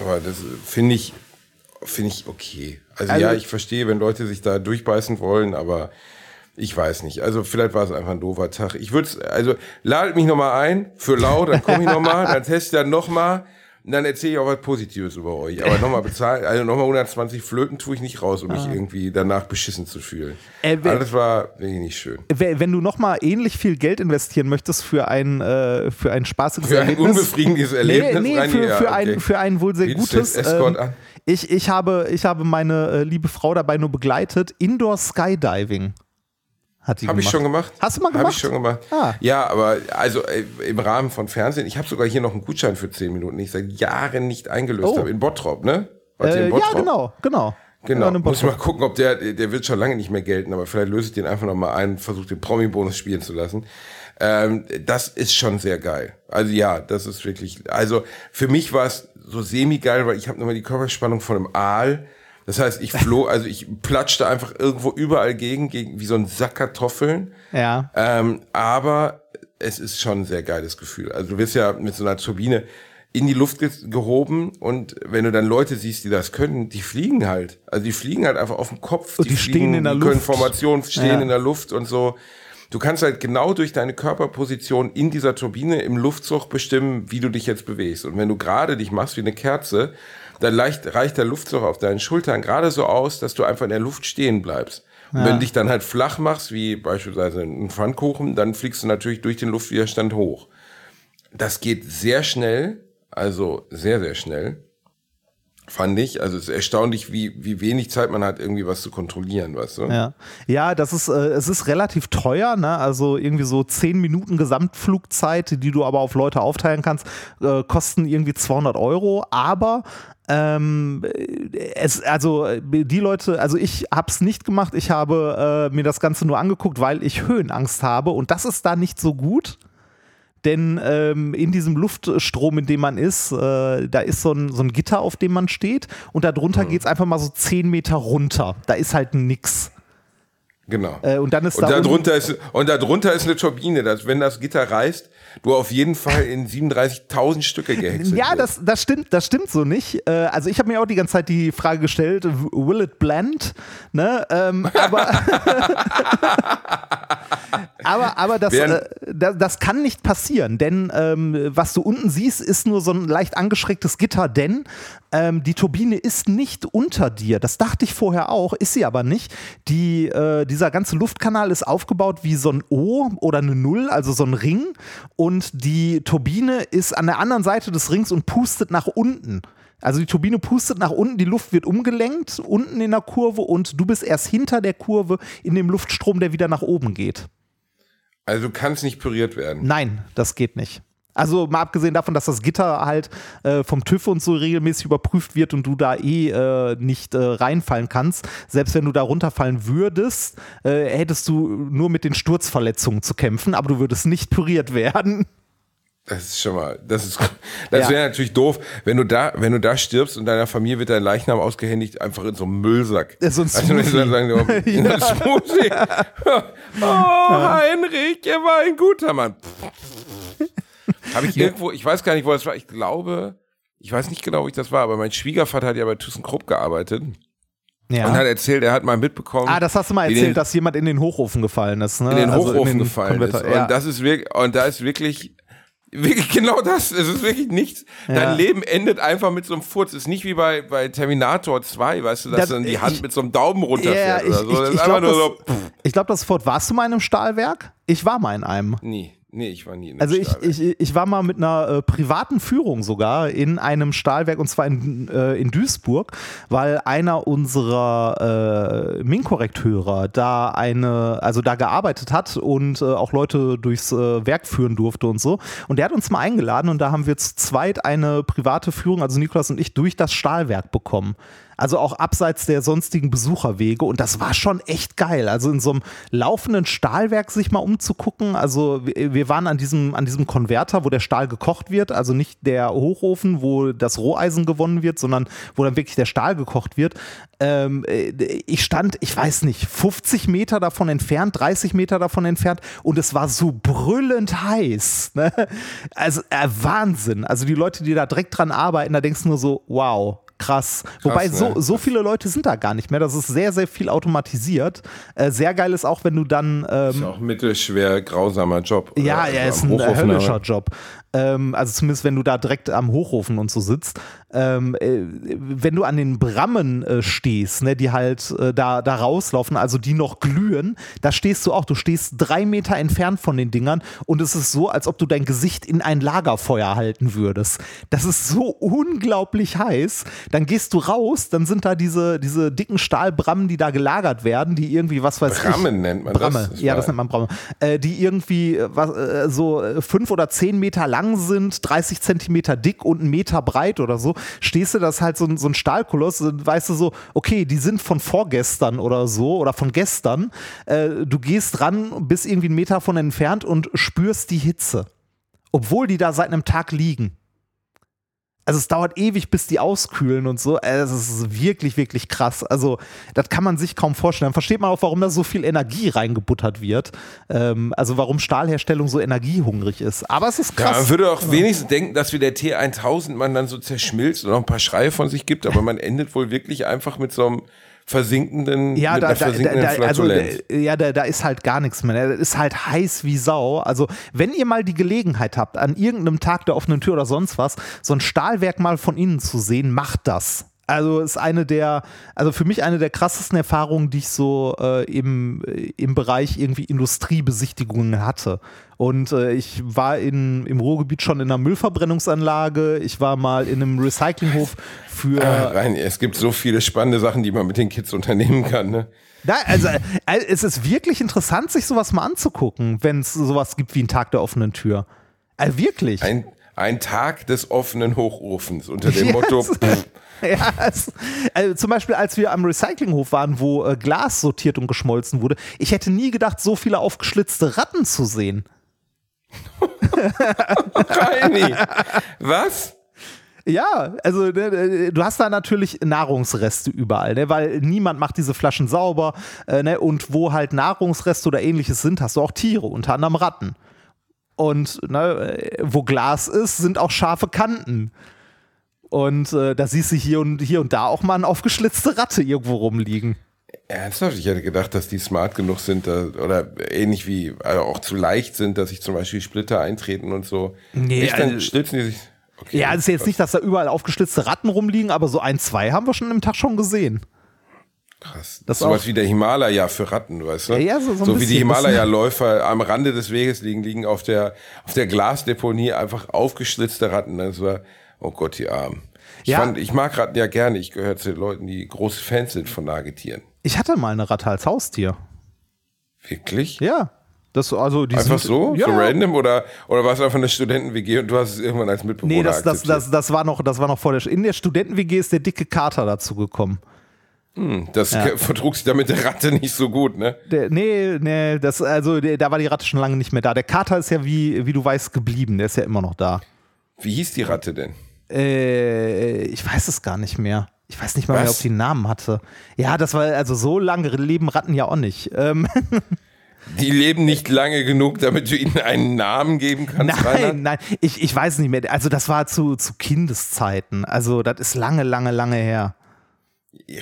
aber das finde ich, finde ich okay. Also, also, ja, ich verstehe, wenn Leute sich da durchbeißen wollen, aber Ich weiß nicht. Also vielleicht war es einfach ein doofer Tag. Ich würde also ladet mich nochmal ein für lau, dann komme ich nochmal, dann teste ich dann nochmal. Und dann erzähle ich auch was Positives über euch. Aber nochmal bezahlt, also nochmal 120 Flöten tue ich nicht raus, um mich irgendwie danach beschissen zu fühlen. Ah. Äh, Aber das war wirklich nicht schön. Wenn wenn du nochmal ähnlich viel Geld investieren möchtest für ein, äh, für ein spaßiges Für ein Erlebnis. unbefriedigendes Erlebnis Nee, nee rein- für, ja, für, ein, okay. für ein wohl sehr du gutes. Escort ähm, an? Ich, ich, habe, ich habe meine äh, liebe Frau dabei nur begleitet. Indoor Skydiving hat die Habe ich gemacht. schon gemacht. Hast du mal Habe gemacht? ich schon gemacht. Ah. Ja, aber also äh, im Rahmen von Fernsehen. Ich habe sogar hier noch einen Gutschein für 10 Minuten, den ich seit Jahren nicht eingelöst Oh. habe. In Bottrop, ne? Äh, in ja, Bottrop? genau, genau. Genau, Ja, eine muss mal gucken, ob der, der wird schon lange nicht mehr gelten, aber vielleicht löse ich den einfach nochmal ein und versuche den Promi-Bonus spielen zu lassen. Ähm, das ist schon sehr geil. Also ja, das ist wirklich, also für mich war es so semi-geil, weil ich habe nochmal die Körperspannung von einem Aal. Das heißt, ich floh, also ich platschte einfach irgendwo überall gegen, gegen wie so ein Sack Kartoffeln. Ja. Ähm, aber es ist schon ein sehr geiles Gefühl. Also du wirst ja mit so einer Turbine in die Luft ge gehoben und wenn du dann Leute siehst, die das können, die fliegen halt. Also die fliegen halt einfach auf dem Kopf. Und die stehen fliegen, in der die können Luft. Formationen stehen Ja. in der Luft und so. Du kannst halt genau durch deine Körperposition in dieser Turbine im Luftzug bestimmen, wie du dich jetzt bewegst. Und wenn du gerade dich machst wie eine Kerze, dann leicht, reicht der Luftzug auf deinen Schultern gerade so aus, dass du einfach in der Luft stehen bleibst. Und wenn du dich dann halt flach machst, wie beispielsweise ein Pfannkuchen, dann fliegst du natürlich durch den Luftwiderstand hoch. Das geht sehr schnell, also sehr, sehr schnell, fand ich. Also es ist erstaunlich, wie, wie wenig Zeit man hat, irgendwie was zu kontrollieren, weißt du? Ja, ja das ist, äh, es ist relativ teuer, ne? also irgendwie so 10 Minuten Gesamtflugzeit, die du aber auf Leute aufteilen kannst, äh, kosten irgendwie 200 Euro, aber ähm, es, also die Leute, also ich habe es nicht gemacht, ich habe äh, mir das Ganze nur angeguckt, weil ich Höhenangst habe und das ist da nicht so gut. Denn ähm, in diesem Luftstrom, in dem man ist, äh, da ist so ein, so ein Gitter, auf dem man steht und darunter Mhm. geht es einfach mal so 10 Meter runter. Da ist halt nix. Genau. Äh, und dann ist und da darunter ist und darunter ist eine Turbine, dass wenn das Gitter reißt, du auf jeden Fall in 37.000 Stücke gehäckselt Ja, das, das stimmt, das stimmt so nicht. Äh, also ich habe mir auch die ganze Zeit die Frage gestellt, will it blend? Ne? Ähm, aber, aber, aber das, äh, das, das kann nicht passieren, denn ähm, was du unten siehst, ist nur so ein leicht angeschrägtes Gitter, denn ähm, die Turbine ist nicht unter dir. Das dachte ich vorher auch, ist sie aber nicht. Die, äh, dieser ganze Luftkanal ist aufgebaut wie so ein O oder eine Null, also so ein Ring. Und die Turbine ist an der anderen Seite des Rings und pustet nach unten. Also die Turbine pustet nach unten, die Luft wird umgelenkt unten in der Kurve und du bist erst hinter der Kurve in dem Luftstrom, der wieder nach oben geht. Also du kannst nicht püriert werden. Nein, das geht nicht. Also mal abgesehen davon, dass das Gitter halt äh, vom TÜV und so regelmäßig überprüft wird und du da eh äh, nicht äh, reinfallen kannst. Selbst wenn du da runterfallen würdest, äh, hättest du nur mit den Sturzverletzungen zu kämpfen, aber du würdest nicht püriert werden. Das ist schon mal, das ist, das Ja. wäre natürlich doof, wenn du da, wenn du da stirbst und deiner Familie wird dein Leichnam ausgehändigt, einfach in so einem Müllsack. Ja, so ein also, sagen, oh, in einem Smoothie. oh, Heinrich, er war ein guter Mann. Habe ich irgendwo, ich weiß gar nicht, wo das war. Ich glaube, ich weiß nicht genau, wo ich das war, aber mein Schwiegervater hat ja bei ThyssenKrupp gearbeitet Ja. und hat erzählt, er hat mal mitbekommen. ah, das hast du mal erzählt, den- dass jemand in den Hochofen gefallen ist. Ne? in den Also Hochofen den gefallen ist. Konverter, ja. Und das ist wirklich, und da ist wirklich, wirklich genau das. Es ist wirklich nichts. Ja. Dein Leben endet einfach mit so einem Furz. Es ist nicht wie bei, bei Terminator 2, weißt du, dass Das- dann die ich- Hand mit so einem Daumen Ja, runterfährt ich, oder so. ich, ich ist glaube, das, so, ich glaub, das Wort, warst du mal in einem Stahlwerk? Ich war mal in einem. nee, nee, ich war nie in einem Also ich, ich, ich war mal mit einer äh, privaten Führung sogar in einem Stahlwerk und zwar in, äh, in Duisburg, weil einer unserer äh, Minkorrekteure da eine, also da gearbeitet hat und äh, auch Leute durchs äh, Werk führen durfte und so. Und der hat uns mal eingeladen und da haben wir zu zweit eine private Führung, also Nikolas und ich, durch das Stahlwerk bekommen. Also auch abseits der sonstigen Besucherwege. Und das war schon echt geil. Also in so einem laufenden Stahlwerk sich mal umzugucken. Also wir waren an diesem, an diesem Konverter, wo der Stahl gekocht wird. Also nicht der Hochofen, wo das Roheisen gewonnen wird, sondern wo dann wirklich der Stahl gekocht wird. Ähm, äh, ich stand, ich weiß nicht, 50 Meter davon entfernt, 30 Meter davon entfernt und es war so brüllend heiß. Ne? Also äh, Wahnsinn. Also die Leute, die da direkt dran arbeiten, da denkst du nur so, wow, krass. Wobei ne? so, so viele Leute sind da gar nicht mehr. Das ist sehr, sehr viel automatisiert. Äh, sehr geil ist auch, wenn du dann. Ist Ähm, auch mittelschwer grausamer Job. oder? ja, Also er ist ein höllischer Job. Ähm, also zumindest, wenn du da direkt am Hochofen und so sitzt. Ähm, äh, wenn du an den Brammen äh, stehst, ne, die halt äh, da, da rauslaufen, also die noch glühen, da stehst du auch. Du stehst drei Meter entfernt von den Dingern und es ist so, als ob du dein Gesicht in ein Lagerfeuer halten würdest. Das ist so unglaublich heiß. Dann gehst du raus, dann sind da diese, diese dicken Stahlbrammen, die da gelagert werden, die irgendwie, was weiß ich. Brammen nennt man das. Bramme, Das ja, das nennt man Bramme. Äh, die irgendwie äh, was, äh, so fünf oder zehn Meter lang sind, 30 Zentimeter dick und einen Meter breit oder so. Stehst du, das halt so, ein- so ein Stahlkoloss, weißt du so, okay, die sind von vorgestern oder so oder von gestern. Äh, du gehst ran, bist irgendwie einen Meter von entfernt und spürst die Hitze. Obwohl die da seit einem Tag liegen. Also es dauert ewig, bis die auskühlen und so. Äh, Es ist wirklich, wirklich krass. Also das kann man sich kaum vorstellen. Dann versteht man auch, warum da so viel Energie reingebuttert wird. Ähm, also warum Stahlherstellung so energiehungrig ist. Aber es ist Ja, man krass. würde auch wenigstens denken, dass wie der T1000 man dann so zerschmilzt und noch ein paar Schreie von sich gibt, aber man endet wohl wirklich einfach mit so einem versinkenden, ja, mit da, da, da, also, da- ja da, da ist halt gar nichts mehr. Das ist halt heiß wie Sau. Also, wenn ihr mal die Gelegenheit habt, an irgendeinem Tag der offenen Tür oder sonst was, so ein Stahlwerk mal von innen zu sehen, macht das. Also ist eine der, also für mich eine der krassesten Erfahrungen, die ich so äh, im, im Bereich irgendwie Industriebesichtigungen hatte. Und äh, ich war in, im Ruhrgebiet schon in einer Müllverbrennungsanlage, ich war mal in einem Recyclinghof für Ah, rein, es gibt so viele spannende Sachen, die man mit den Kids unternehmen kann. Ne? Da, also, äh, es ist wirklich interessant, sich sowas mal anzugucken, wenn es sowas gibt wie ein Tag der offenen Tür. Also wirklich. Ein, ein Tag des offenen Hochofens unter dem Ja, Motto, pff, Ja, es, also zum Beispiel, als wir am Recyclinghof waren, wo äh, Glas sortiert und geschmolzen wurde, ich hätte nie gedacht, so viele aufgeschlitzte Ratten zu sehen. Reini, was? Ja, also ne, äh, du hast da natürlich Nahrungsreste überall, ne, weil niemand macht diese Flaschen sauber. Äh, ne, und wo halt Nahrungsreste oder ähnliches sind, hast du auch Tiere, unter anderem Ratten. Und ne, wo Glas ist, sind auch scharfe Kanten. Und äh, da siehst du hier und hier und da auch mal eine aufgeschlitzte Ratte irgendwo rumliegen. Ernsthaft? Ich hätte gedacht, dass die smart genug sind oder ähnlich wie also auch zu leicht sind, dass sich zum Beispiel Splitter eintreten und so. Nee, Echt, dann also- stützen die sich. Okay. Ja, es ist jetzt nicht, dass da überall aufgeschlitzte Ratten rumliegen, aber so ein, zwei haben wir schon im Tag schon gesehen. Krass. Das sowas auch. wie der Himalaya für Ratten, weißt du? Ja, ja, so- so ein wie die bisschen, Himalaya-Läufer am Rande des Weges liegen, liegen auf der, auf der Glasdeponie einfach aufgeschlitzte Ratten. Das war, oh Gott, die Armen. Ich, Ja. fand, ich mag Ratten ja gerne. Ich gehöre zu den Leuten, die große Fans sind von Nagetieren. Ich hatte mal eine Ratte als Haustier. Wirklich? Ja. Das, also die Einfach sind, so? Ja. So random? Oder, oder war es einfach eine Studenten-WG und du hast es irgendwann als Mitbewohner Nee, das, das, das, das, war noch, das war noch vor der. In der Studenten-WG ist der dicke Kater dazu gekommen. Das vertrug sich damit der Ratte nicht so gut, ne? Der, nee, nee, das, also der, da war die Ratte schon lange nicht mehr da. Der Kater ist ja, wie, wie du weißt, geblieben. Der ist ja immer noch da. Wie hieß die Ratte denn? Äh, ich weiß es gar nicht mehr. Ich weiß nicht mal mehr, ob die einen Namen hatte. Ja, das war, also so lange leben Ratten ja auch nicht. Ähm, Die leben nicht lange genug, damit du ihnen einen Namen geben kannst, Rainer? nein, nein, ich, ich weiß nicht mehr. Also das war zu, zu Kindeszeiten. Also das ist lange, lange, lange her.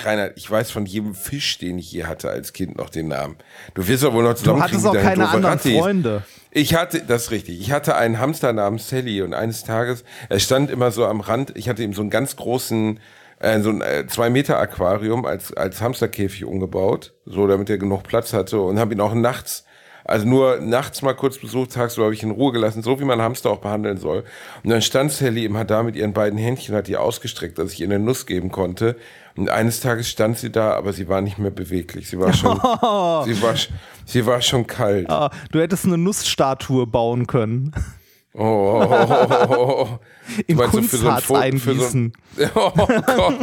Rainer, ich weiß von jedem Fisch, den ich je hatte als Kind noch den Namen. Du wirst doch wohl noch Du hattest zusammenkriegen, auch keine anderen Ratte hieß. Freunde. Ich hatte, das ist richtig, ich hatte einen Hamster namens Sally und eines Tages, er stand immer so am Rand, ich hatte ihm so einen ganz großen, äh, so ein äh, zwei Meter Aquarium als, als Hamsterkäfig umgebaut, so damit er genug Platz hatte und habe ihn auch nachts, also nur nachts mal kurz besucht, tagsüber habe ich ihn in Ruhe gelassen, so wie man Hamster auch behandeln soll. Und dann stand Sally immer da mit ihren beiden Händchen, hat die ausgestreckt, dass ich ihr eine Nuss geben konnte. Und eines Tages stand sie da, aber sie war nicht mehr beweglich. Sie war schon, sie war, sie war schon kalt. Ah, du hättest eine Nussstatue bauen können. Oh, oh, oh, oh, oh, oh. Im so Kunstharz so ein- eingießen. Oh Gott.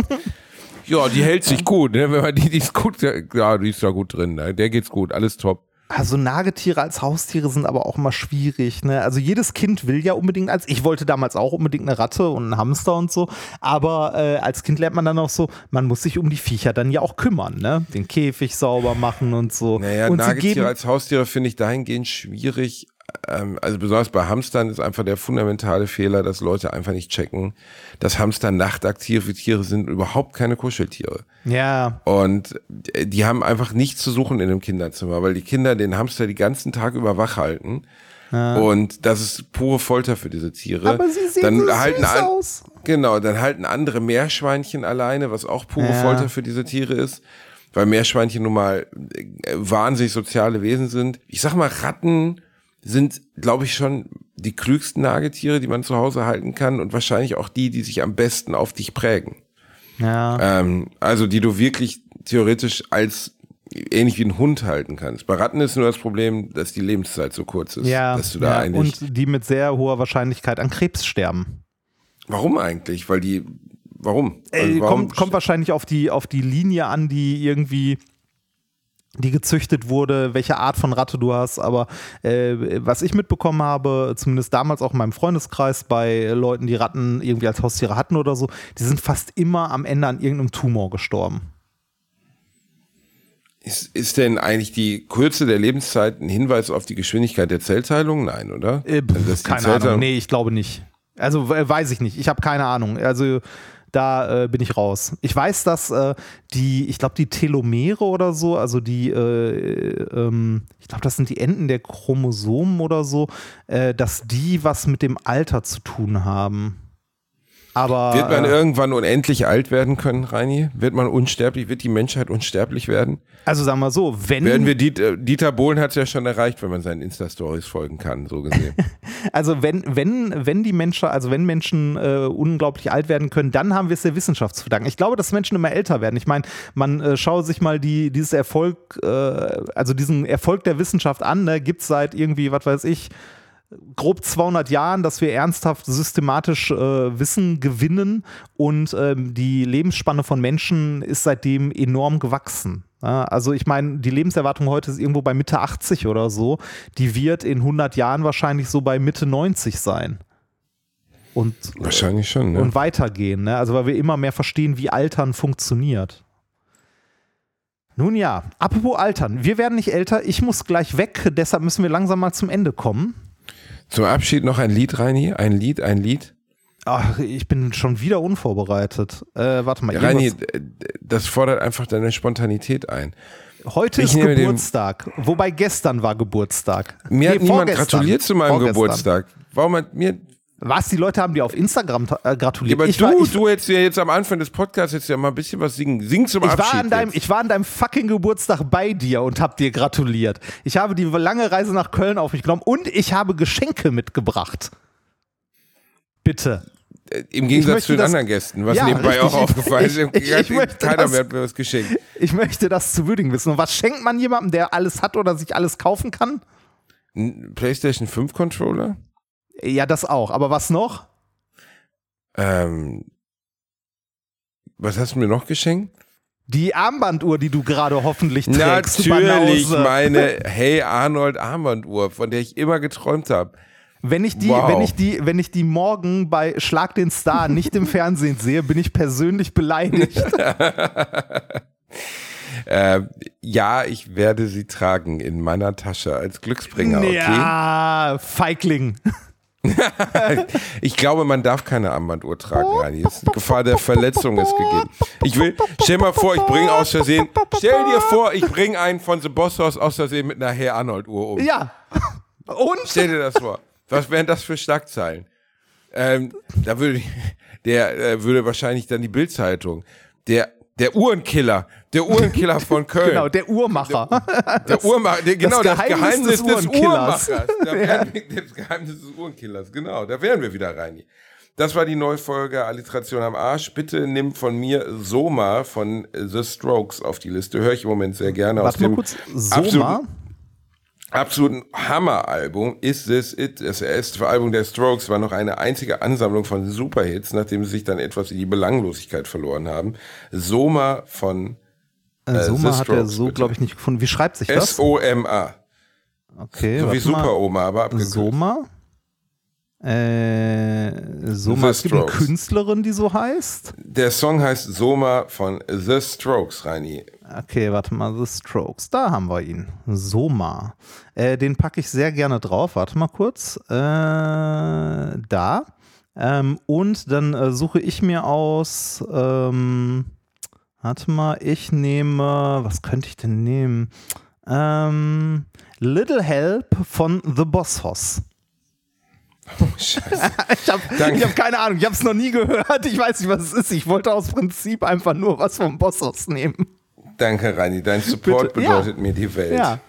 Ja, die hält sich gut, ne? Wenn man die, die ist gut, ja, die ist da gut drin, ne? Der geht's gut, alles top. Also Nagetiere als Haustiere sind aber auch immer schwierig. Ne? Also jedes Kind will ja unbedingt als, ich wollte damals auch unbedingt eine Ratte und einen Hamster und so, aber äh, als Kind lernt man dann auch so, man muss sich um die Viecher dann ja auch kümmern, ne? Den Käfig sauber machen und so. Naja, und Nagetiere als Haustiere finde ich dahingehend schwierig, also besonders bei Hamstern ist einfach der fundamentale Fehler, dass Leute einfach nicht checken, dass Hamster nachtaktive Tiere sind, und überhaupt keine Kuscheltiere. Ja. Und äh, die haben einfach nichts zu suchen in dem Kinderzimmer, weil die Kinder den Hamster die ganzen Tag über wach halten. Und das ist pure Folter für diese Tiere. Aber sie sehen dann so halten süß an- aus. Genau, dann halten andere Meerschweinchen alleine, was auch pure Ja. Folter für diese Tiere ist, weil Meerschweinchen nun mal äh, wahnsinnig soziale Wesen sind. Ich sag mal, Ratten sind, glaube ich, schon die klügsten Nagetiere, die man zu Hause halten kann und wahrscheinlich auch die, die sich am besten auf dich prägen. Ja. Ähm, also die du wirklich theoretisch als ähnlich wie ein Hund halten kannst. Bei Ratten ist nur das Problem, dass die Lebenszeit so kurz ist, ja. dass du da ja. eigentlich. Und die mit sehr hoher Wahrscheinlichkeit an Krebs sterben. warum eigentlich? Weil die, warum? Äh, Also warum kommt, kommt wahrscheinlich auf die, auf die Linie an, die irgendwie die gezüchtet wurde, welche Art von Ratte du hast, aber äh, was ich mitbekommen habe, zumindest damals auch in meinem Freundeskreis bei Leuten, die Ratten irgendwie als Haustiere hatten oder so, die sind fast immer am Ende an irgendeinem Tumor gestorben. Ist, ist denn eigentlich die Kürze der Lebenszeit ein Hinweis auf die Geschwindigkeit der Zellteilung? Nein, oder? Äh, Also, dass die keine Ahnung, nee, ich glaube nicht. Also äh, weiß ich nicht. Ich habe keine Ahnung. Also da äh, bin ich raus. Ich weiß, dass äh, die, ich glaube, die Telomere oder so, also die, äh, ähm, ich glaube, das sind die Enden der Chromosomen oder so, äh, dass die was mit dem Alter zu tun haben. Aber Wird man äh, irgendwann unendlich alt werden können, Reini? Wird man unsterblich? Wird die Menschheit unsterblich werden? also sagen wir so, wenn Werden wir Dieter, Dieter Bohlen hat es ja schon erreicht, wenn man seinen Insta-Stories folgen kann, so gesehen. Also wenn, wenn, wenn die Menschen, also wenn Menschen äh, unglaublich alt werden können, dann haben wir es der Wissenschaft zu verdanken. Ich glaube, dass Menschen immer älter werden. Ich meine, man äh, schaue sich mal die, dieses Erfolg, äh, also diesen Erfolg der Wissenschaft an, ne, gibt es seit irgendwie, was weiß ich, grob 200 Jahren, dass wir ernsthaft systematisch äh, Wissen gewinnen und ähm, die Lebensspanne von Menschen ist seitdem enorm gewachsen. Ja, also ich meine, die Lebenserwartung heute ist irgendwo bei Mitte 80 oder so. Die wird in 100 Jahren wahrscheinlich so bei Mitte 90 sein. Und, Wahrscheinlich schon, ne? und weitergehen. Ne? Also weil wir immer mehr verstehen, wie Altern funktioniert. Nun ja, apropos Altern. Wir werden nicht älter. Ich muss gleich weg. Deshalb müssen wir langsam mal zum Ende kommen. Zum Abschied noch ein Lied, Reini? Ein Lied, ein Lied? Ach, ich bin schon wieder unvorbereitet. Äh, warte mal. Reini, das fordert einfach deine Spontanität ein. Heute ich ist Geburtstag. Wobei gestern war Geburtstag. Mir hat Nee, niemand vorgestern. gratuliert zu meinem Vorgestern. Geburtstag. Warum hat mir. Was? Die Leute haben dir auf Instagram äh, gratuliert. Aber ich du, war, ich, du hättest ja jetzt am Anfang des Podcasts jetzt ja mal ein bisschen was singen. Sing zum ich, Abschied. war an deinem, jetzt. ich war an deinem fucking Geburtstag bei dir und hab dir gratuliert. Ich habe die lange Reise nach Köln auf mich genommen und ich habe Geschenke mitgebracht. Bitte. Im Gegensatz zu den das- anderen Gästen, was Ja, nebenbei richtig. auch aufgefallen ist. Ich- ich- ich Keiner das- mehr hat mir was geschenkt. Ich möchte das zu würdigen wissen. Und was schenkt man jemandem, der alles hat oder sich alles kaufen kann? Ein PlayStation 5 Controller? Ja, das auch. Aber was noch? Ähm, was hast du mir noch geschenkt? Die Armbanduhr, die du gerade hoffentlich trägst. Natürlich meine Hey Arnold Armbanduhr, von der ich immer geträumt habe. Wenn ich die, Wow. wenn ich die, wenn ich die morgen bei Schlag den Star nicht im Fernsehen sehe, bin ich persönlich beleidigt. Äh, ja, ich werde sie tragen in meiner Tasche als Glücksbringer, okay? Ja, Feigling. Ich glaube, man darf keine Armbanduhr tragen, Rani. Ist Gefahr der Verletzung ist gegeben. Ich will, stell mal vor, ich bringe aus Versehen, stell dir vor, ich bringe einen von The Boss House aus Versehen mit einer Hey Arnold Uhr um. Ja. Und? Stell dir das vor. Was wären das für Schlagzeilen? Ähm, da würde der äh, würde wahrscheinlich dann die Bildzeitung. Der der Uhrenkiller, der Uhrenkiller von Köln. Genau, der Uhrmacher. Der Uhrmacher, der, genau, das Geheimnis Geheimnis, des des, Uhrenkillers. Uhrmachers. Da wären wir, das Geheimnis des Uhrenkillers, genau. Da wären wir wieder, Reini. Das war die neue Folge Alliteration am Arsch. Bitte nimm von mir Soma von The Strokes auf die Liste. Höre ich im Moment sehr gerne aus Warte mal dem kurz. Soma? Absoluten Hammeralbum Is This It? Das erste Album der Strokes war noch eine einzige Ansammlung von Superhits, nachdem sie sich dann etwas in die Belanglosigkeit verloren haben. Soma von Äh, Soma The hat er so, glaube ich, nicht gefunden. Wie schreibt sich das? S-O-M-A. Okay, So wie warte mal. Super-Oma, aber abgekürzt. Soma? Äh, Soma, The es gibt eine. Künstlerin, die so heißt. Der Song heißt Soma von The Strokes, Reini. Okay, warte mal, The Strokes. Da haben wir ihn. Soma. Äh, den packe ich sehr gerne drauf. Warte mal kurz. Äh, da. Ähm, und dann äh, suche ich mir aus. Ähm, warte mal, ich nehme. Was könnte ich denn nehmen? Ähm, Little Help von The Boss Hoss. Oh, Scheiße. Ich habe hab keine Ahnung, ich habe es noch nie gehört. Ich weiß nicht, was es ist. Ich wollte aus Prinzip einfach nur was vom Boss Hoss nehmen. Danke, Rani. Dein Support Bitte. Ja. bedeutet mir die Welt. Ja.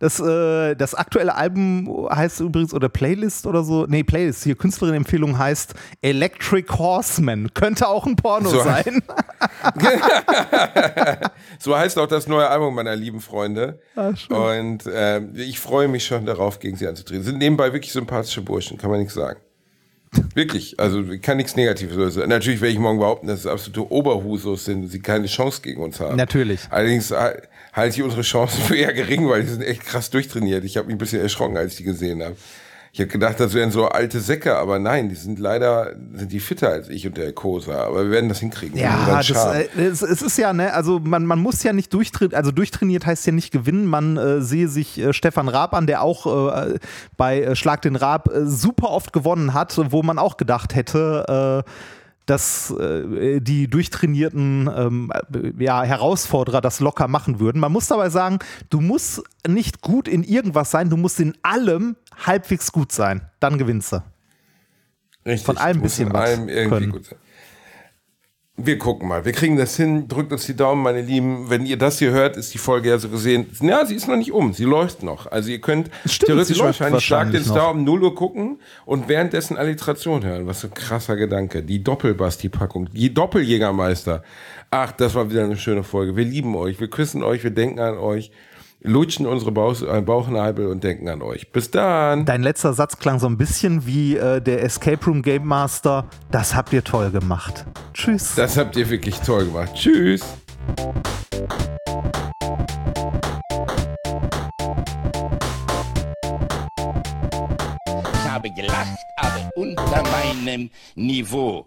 Das, äh, das aktuelle Album heißt übrigens, oder Playlist oder so, nee, Playlist, hier Künstlerin-Empfehlung heißt Electric Horseman. Könnte auch ein Porno So. sein. So heißt auch das neue Album meiner lieben Freunde. Ah. Und ähm, ich freue mich schon darauf, gegen sie anzutreten. Sind nebenbei wirklich sympathische Burschen, kann man nichts sagen. Wirklich, also kann nichts Negatives sagen. Natürlich werde ich morgen behaupten, dass es absolute Oberhusos sind und sie keine Chance gegen uns haben. Natürlich. Allerdings halte ich unsere Chancen für eher gering, weil die sind echt krass durchtrainiert. Ich habe mich ein bisschen erschrocken, als ich die gesehen habe. Ich habe gedacht, das wären so alte Säcke, aber nein, die sind leider, sind die fitter als ich und der Kosa. Aber wir werden das hinkriegen. Ja, das, äh, es, es ist ja, ne, also man, man muss ja nicht durchtrainiert, also durchtrainiert heißt ja nicht gewinnen. Man äh, sehe sich äh, Stefan Raab an, der auch äh, bei äh, Schlag den Raab äh, super oft gewonnen hat, wo man auch gedacht hätte, äh, dass äh, die durchtrainierten ähm, äh, ja, Herausforderer das locker machen würden. Man muss dabei sagen, du musst nicht gut in irgendwas sein, du musst in allem halbwegs gut sein. Dann gewinnst du. Richtig, von allem muss bisschen was allem irgendwie können. gut sein. Wir gucken mal. Wir kriegen das hin. Drückt uns die Daumen, meine Lieben. Wenn ihr das hier hört, ist die Folge ja so gesehen. Ja, sie ist noch nicht um. Sie läuft noch. Also ihr könnt Stimmt, theoretisch wahrscheinlich wahrscheinlich den um 0 Uhr gucken und währenddessen Alliteration hören. Was ein krasser Gedanke. Die Doppelbasti-Packung. Die Doppeljägermeister. Ach, das war wieder eine schöne Folge. Wir lieben euch. Wir küssen euch. Wir denken an euch. Lutschen unsere Bauch, äh, Bauchnabel und denken an euch. Bis dann. Dein letzter Satz klang so ein bisschen wie äh, der Escape Room Game Master. Das habt ihr toll gemacht. Tschüss. Das habt ihr wirklich toll gemacht. Tschüss. Ich habe gelacht, aber unter meinem Niveau.